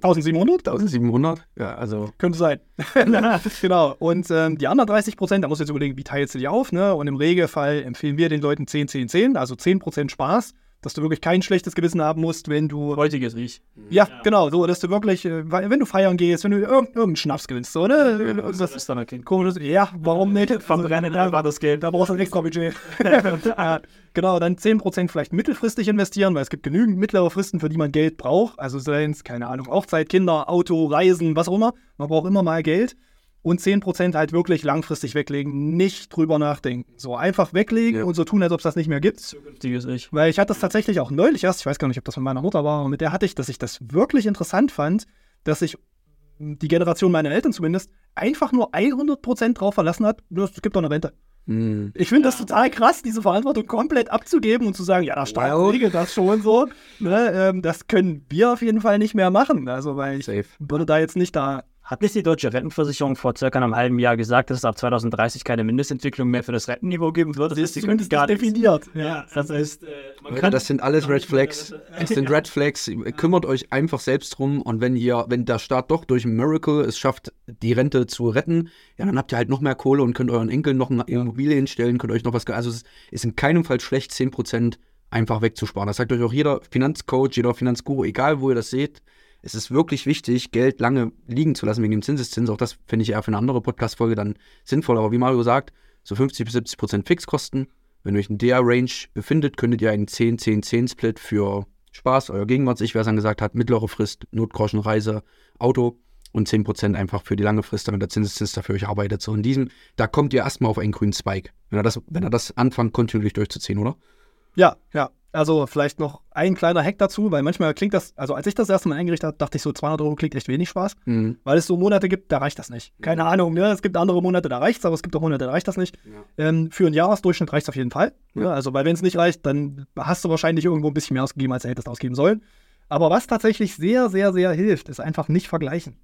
1700? 1700, ja, also. Könnte sein. genau. Und ähm, die anderen 30 Prozent, da musst du jetzt überlegen, wie teilst du die auf, ne? Und im Regelfall empfehlen wir den Leuten 10, 10, 10, also 10 Prozent Spaß dass du wirklich kein schlechtes Gewissen haben musst, wenn du. Heutiges Riech. Ja, ja, genau, so, dass du wirklich, äh, wenn du feiern gehst, wenn du irgendeinen Schnaps gewinnst, so, ne? Ja, das ist dann ein Kind. Komisches, ja, warum nicht? Verbrennen da war das Geld. Da brauchst du ein extra Budget. genau, dann 10% vielleicht mittelfristig investieren, weil es gibt genügend mittlere Fristen, für die man Geld braucht. Also seien es, keine Ahnung, Hochzeit, Kinder, Auto, Reisen, was auch immer. Man braucht immer mal Geld. Und 10% halt wirklich langfristig weglegen, nicht drüber nachdenken. So einfach weglegen Ja. und so tun, als ob es das nicht mehr gibt. Ich. Weil ich hatte das tatsächlich auch neulich erst, ich weiß gar nicht, ob das mit meiner Mutter war, aber mit der hatte ich, dass ich das wirklich interessant fand, dass sich die Generation meiner Eltern zumindest einfach nur 100% drauf verlassen hat, es gibt doch eine Rente. Hm. Ich finde das total krass, diese Verantwortung komplett abzugeben und zu sagen, ja, der Staat Wow. regelt das schon so. Ne, ähm, das können wir auf jeden Fall nicht mehr machen. Also, weil ich Safe. würde da jetzt nicht da. Hat nicht die deutsche Rentenversicherung vor circa einem halben Jahr gesagt, dass es ab 2030 keine Mindestentwicklung mehr für das Rentenniveau geben wird? Das ist zumindest definiert. Ja, das heißt, äh, man Leute, das sind alles Red Flags. Das sind Red Flags. Kümmert euch einfach selbst drum. Und wenn ihr, wenn der Staat doch durch ein Miracle es schafft, die Rente zu retten, ja, dann habt ihr halt noch mehr Kohle und könnt euren Enkeln noch eine Immobilie hinstellen, könnt euch noch was. Also es ist in keinem Fall schlecht, 10% einfach wegzusparen. Das sagt euch auch jeder Finanzcoach, jeder Finanzguru, egal wo ihr das seht. Es ist wirklich wichtig, Geld lange liegen zu lassen wegen dem Zinseszins. Auch das finde ich eher für eine andere Podcast-Folge dann sinnvoll. Aber wie Mario sagt, so 50 bis 70 Prozent Fixkosten. Wenn ihr euch in der Range befindet, könntet ihr einen 10-10-10-Split für Spaß, euer Gegenwarts-Ich, wer es dann gesagt hat, mittlere Frist, Notgroschen, Reise, Auto und 10% einfach für die lange Frist, damit der Zinseszins dafür euch arbeitet. So in diesem, da kommt ihr erstmal auf einen grünen Spike, wenn er das, wenn er das anfängt, kontinuierlich durchzuziehen, oder? Ja, ja. Also vielleicht noch ein kleiner Hack dazu, weil manchmal klingt das, also als ich das erste Mal eingerichtet habe, dachte ich so 200 Euro klingt echt wenig Spaß, Mhm. weil es so Monate gibt, da reicht das nicht. Keine Ahnung, ne? es gibt andere Monate, da reicht es, aber es gibt auch Monate, da reicht das nicht. Ähm, für einen Jahresdurchschnitt reicht es auf jeden Fall. Ja. Ja, also, weil wenn es nicht reicht, dann hast du wahrscheinlich irgendwo ein bisschen mehr ausgegeben, als du hättest ausgeben sollen. Aber was tatsächlich sehr, sehr, sehr hilft, ist einfach nicht vergleichen.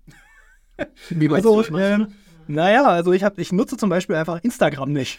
Wie meinst Also, du? ähm, naja, also ich, hab, ich nutze zum Beispiel einfach Instagram nicht.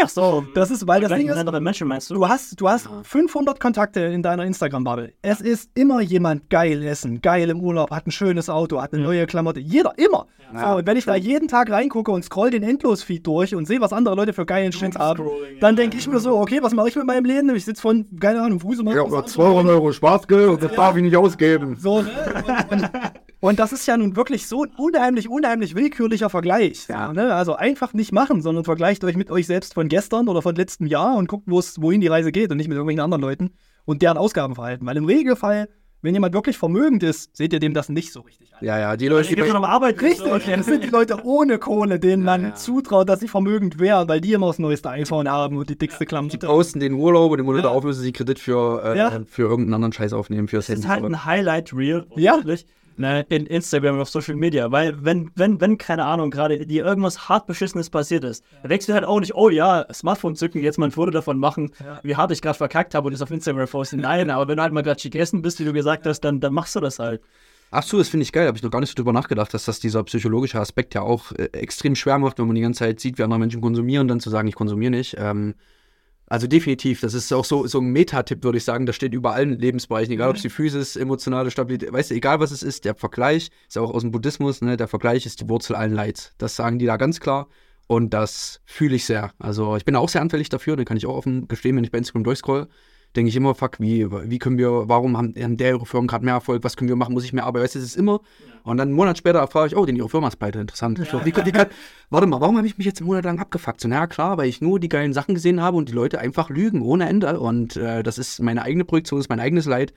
Ach so, Das ist, weil das Ding ist, andere Menschen meinst du? Du hast, du hast 500 Kontakte in deiner Instagram-Bubble. Es ist immer jemand geil essen, geil im Urlaub, hat ein schönes Auto, hat eine neue Klamotte. Jeder, immer. So, und wenn ich da jeden Tag reingucke und scroll den Endlos-Feed durch und sehe, was andere Leute für geilen Shit haben, dann ja. denke ich mir so, okay, was mache ich mit meinem Leben? Ich sitze von, keine Ahnung, Fuß und Ja, anderes. 200 Euro Spaßgeld und das darf ich nicht ausgeben. So, ne? und, das ist ja nun wirklich so ein unheimlich, unheimlich willkürlicher Vergleich. Ja. So, ne? Also einfach nicht machen, sondern vergleicht euch mit euch selbst von gestern oder von letztem Jahr und guckt, wohin die Reise geht und nicht mit irgendwelchen anderen Leuten und deren Ausgabenverhalten. Weil im Regelfall, wenn jemand wirklich vermögend ist, seht ihr dem das nicht so richtig an. Ja, ja, die Leute, die schon am Arbeiten. Richtig, das sind die Leute ohne Kohle, denen man ja. zutraut, dass sie vermögend wären, weil die immer das neueste iPhone haben und die dickste Klamotte. posten den Urlaub und im Monat darauf müssen sie Kredit für, äh, Ja. für irgendeinen anderen Scheiß aufnehmen, für das Das ist halt ein Highlight-Reel. Ja. wirklich, Ne, in Instagram und auf Social Media. Weil, wenn, wenn, wenn, keine Ahnung, gerade dir irgendwas hart Beschissenes passiert ist, dann denkst du halt auch nicht, oh ja, Smartphone zücken, jetzt mal ein Foto davon machen, wie hart ich gerade verkackt habe und das auf Instagram posten. Nein, aber wenn du halt mal gerade schick essen bist, wie du gesagt hast, dann, dann machst du das halt. Ach so, das finde ich geil. Habe ich noch gar nicht so drüber nachgedacht, dass das dieser psychologische Aspekt ja auch äh, extrem schwer macht, wenn man die ganze Zeit sieht, wie andere Menschen konsumieren, dann zu sagen, ich konsumiere nicht. Ähm, also definitiv, das ist auch so, so ein Metatipp, würde ich sagen, das steht über allen Lebensbereichen, egal ob es die Physis, emotionale Stabilität, weißt du, egal was es ist, der Vergleich, ist ja auch aus dem Buddhismus, ne, der Vergleich ist die Wurzel allen Leids. Das sagen die da ganz klar und das fühle ich sehr. Also ich bin auch sehr anfällig dafür, den kann ich auch offen gestehen, wenn ich bei Instagram durchscroll, denke ich immer, fuck, wie, wie können wir, warum haben, haben der ihre Firmen gerade mehr Erfolg, was können wir machen, muss ich mehr arbeiten, weißt du, es ist immer. Und dann einen Monat später erfahre ich, oh, denn ihre Firma ist pleite, interessant. So, wie, wie kann, warte mal, warum habe ich mich jetzt einen Monat lang abgefuckt? So, naja, klar, weil ich nur die geilen Sachen gesehen habe und die Leute einfach lügen ohne Ende. Und äh, das ist meine eigene Projektion, das ist mein eigenes Leid.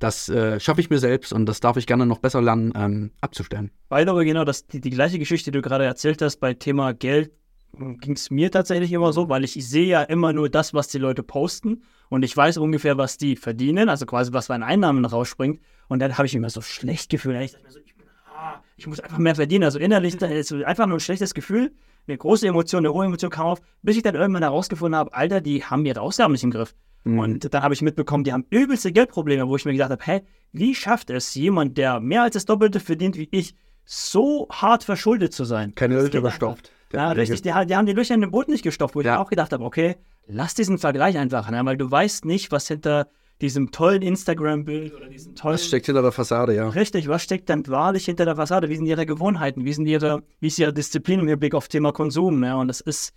Das äh, schaffe ich mir selbst und das darf ich gerne noch besser lernen, ähm, abzustellen. Weil aber genau das, die, die gleiche Geschichte, die du gerade erzählt hast, bei Thema Geld, ging es mir tatsächlich immer so, weil ich, ich sehe ja immer nur das, was die Leute posten und ich weiß ungefähr, was die verdienen, also quasi was bei den Einnahmen rausspringt. Und dann habe ich mich immer so schlecht gefühlt. Ich dachte mir so, ich, bin, ah, ich muss einfach mehr verdienen. Also innerlich ist einfach nur ein schlechtes Gefühl. Eine große Emotion, eine hohe Emotion kam auf, bis ich dann irgendwann herausgefunden habe, Alter, die haben ihre Ausgaben nicht im Griff. Und dann habe ich mitbekommen, die haben übelste Geldprobleme, wo ich mir gedacht habe, hä, wie schafft es jemand, der mehr als das Doppelte verdient wie ich, so hart verschuldet zu sein? Keine geht überstopft. einfach. Ja, richtig, die, die haben die Löcher in dem Boot nicht gestopft, wo ich Ja. mir auch gedacht habe, okay, lass diesen Vergleich einfach, ne? weil du weißt nicht, was hinter diesem tollen Instagram-Bild oder diesem tollen... Das steckt hinter der Fassade, ja. Richtig, was steckt dann wahrlich hinter der Fassade? Wie sind ihre Gewohnheiten? Wie, sind ihre, wie ist ihre Disziplin im Hinblick auf Thema Konsum? Ne? Und das ist,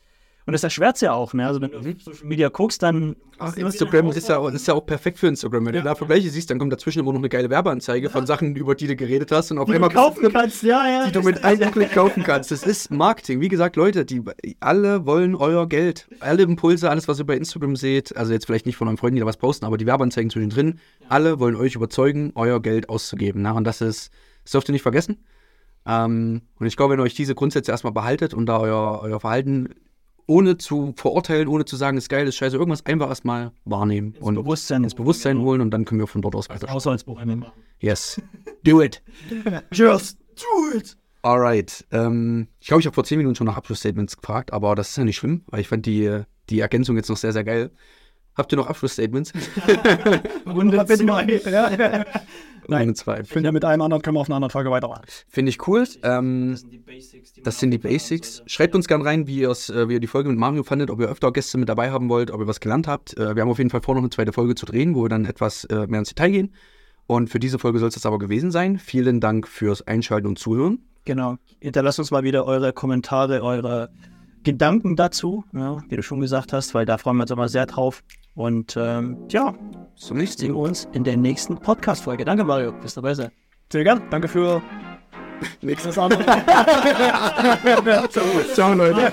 und das erschwert ja auch. Ne? Also wenn du auf Social Media guckst, dann... Ach, Instagram ist ja, auch, ist ja auch perfekt für Instagram. Wenn du da Vergleiche siehst, dann kommt dazwischen immer noch eine geile Werbeanzeige von Sachen, über die du geredet hast und auf Die du einmal kaufen kannst, ja, ja. die du mit einem Klick kaufen kannst. Das ist Marketing. Wie gesagt, Leute, die alle wollen euer Geld. Alle Impulse, alles, was ihr bei Instagram seht, also jetzt vielleicht nicht von euren Freunden, die da was posten, aber die Werbeanzeigen zwischendrin, alle wollen euch überzeugen, euer Geld auszugeben. Na, und das ist, das dürft ihr nicht vergessen. Ähm, und ich glaube, wenn ihr euch diese Grundsätze erstmal behaltet und da euer, euer Verhalten ohne zu verurteilen, ohne zu sagen, ist geil, ist scheiße, irgendwas einfach erstmal wahrnehmen und Bewusstsein. ins Bewusstsein holen und dann können wir von dort aus weiter. Haushaltsbuch machen. Yes. Do it. Just do it! Alright. Ähm, ich glaube, ich habe vor zehn Minuten schon nach Abschlussstatements gefragt, aber das ist ja nicht schlimm, weil ich fand die, die Ergänzung jetzt noch sehr, sehr geil. Habt ihr noch Abschlussstatements? Runde zwei. Ja. Nein. Runde zwei. Ich finde ja, mit einem anderen können wir auf einer anderen Folge weitermachen. Finde ich cool. Ähm, sind die Basics. das sind die Basics. Schreibt uns gern rein, wie, äh, wie ihr die Folge mit Mario fandet, ob ihr öfter Gäste mit dabei haben wollt, ob ihr was gelernt habt. Äh, wir haben auf jeden Fall vor, noch eine zweite Folge zu drehen, wo wir dann etwas äh, mehr ins Detail gehen. Und für diese Folge soll es das aber gewesen sein. Vielen Dank fürs Einschalten und Zuhören. Genau. Hinterlasst uns mal wieder eure Kommentare, eure Gedanken dazu, ja, wie du schon gesagt hast, weil da freuen wir uns immer sehr drauf. Und ähm, ja, sehen wir Mal. uns in der nächsten Podcast-Folge. Danke, Mario. Bis dabei sein. Sehr gern. Danke für Nächstes andere. Ciao, Leute.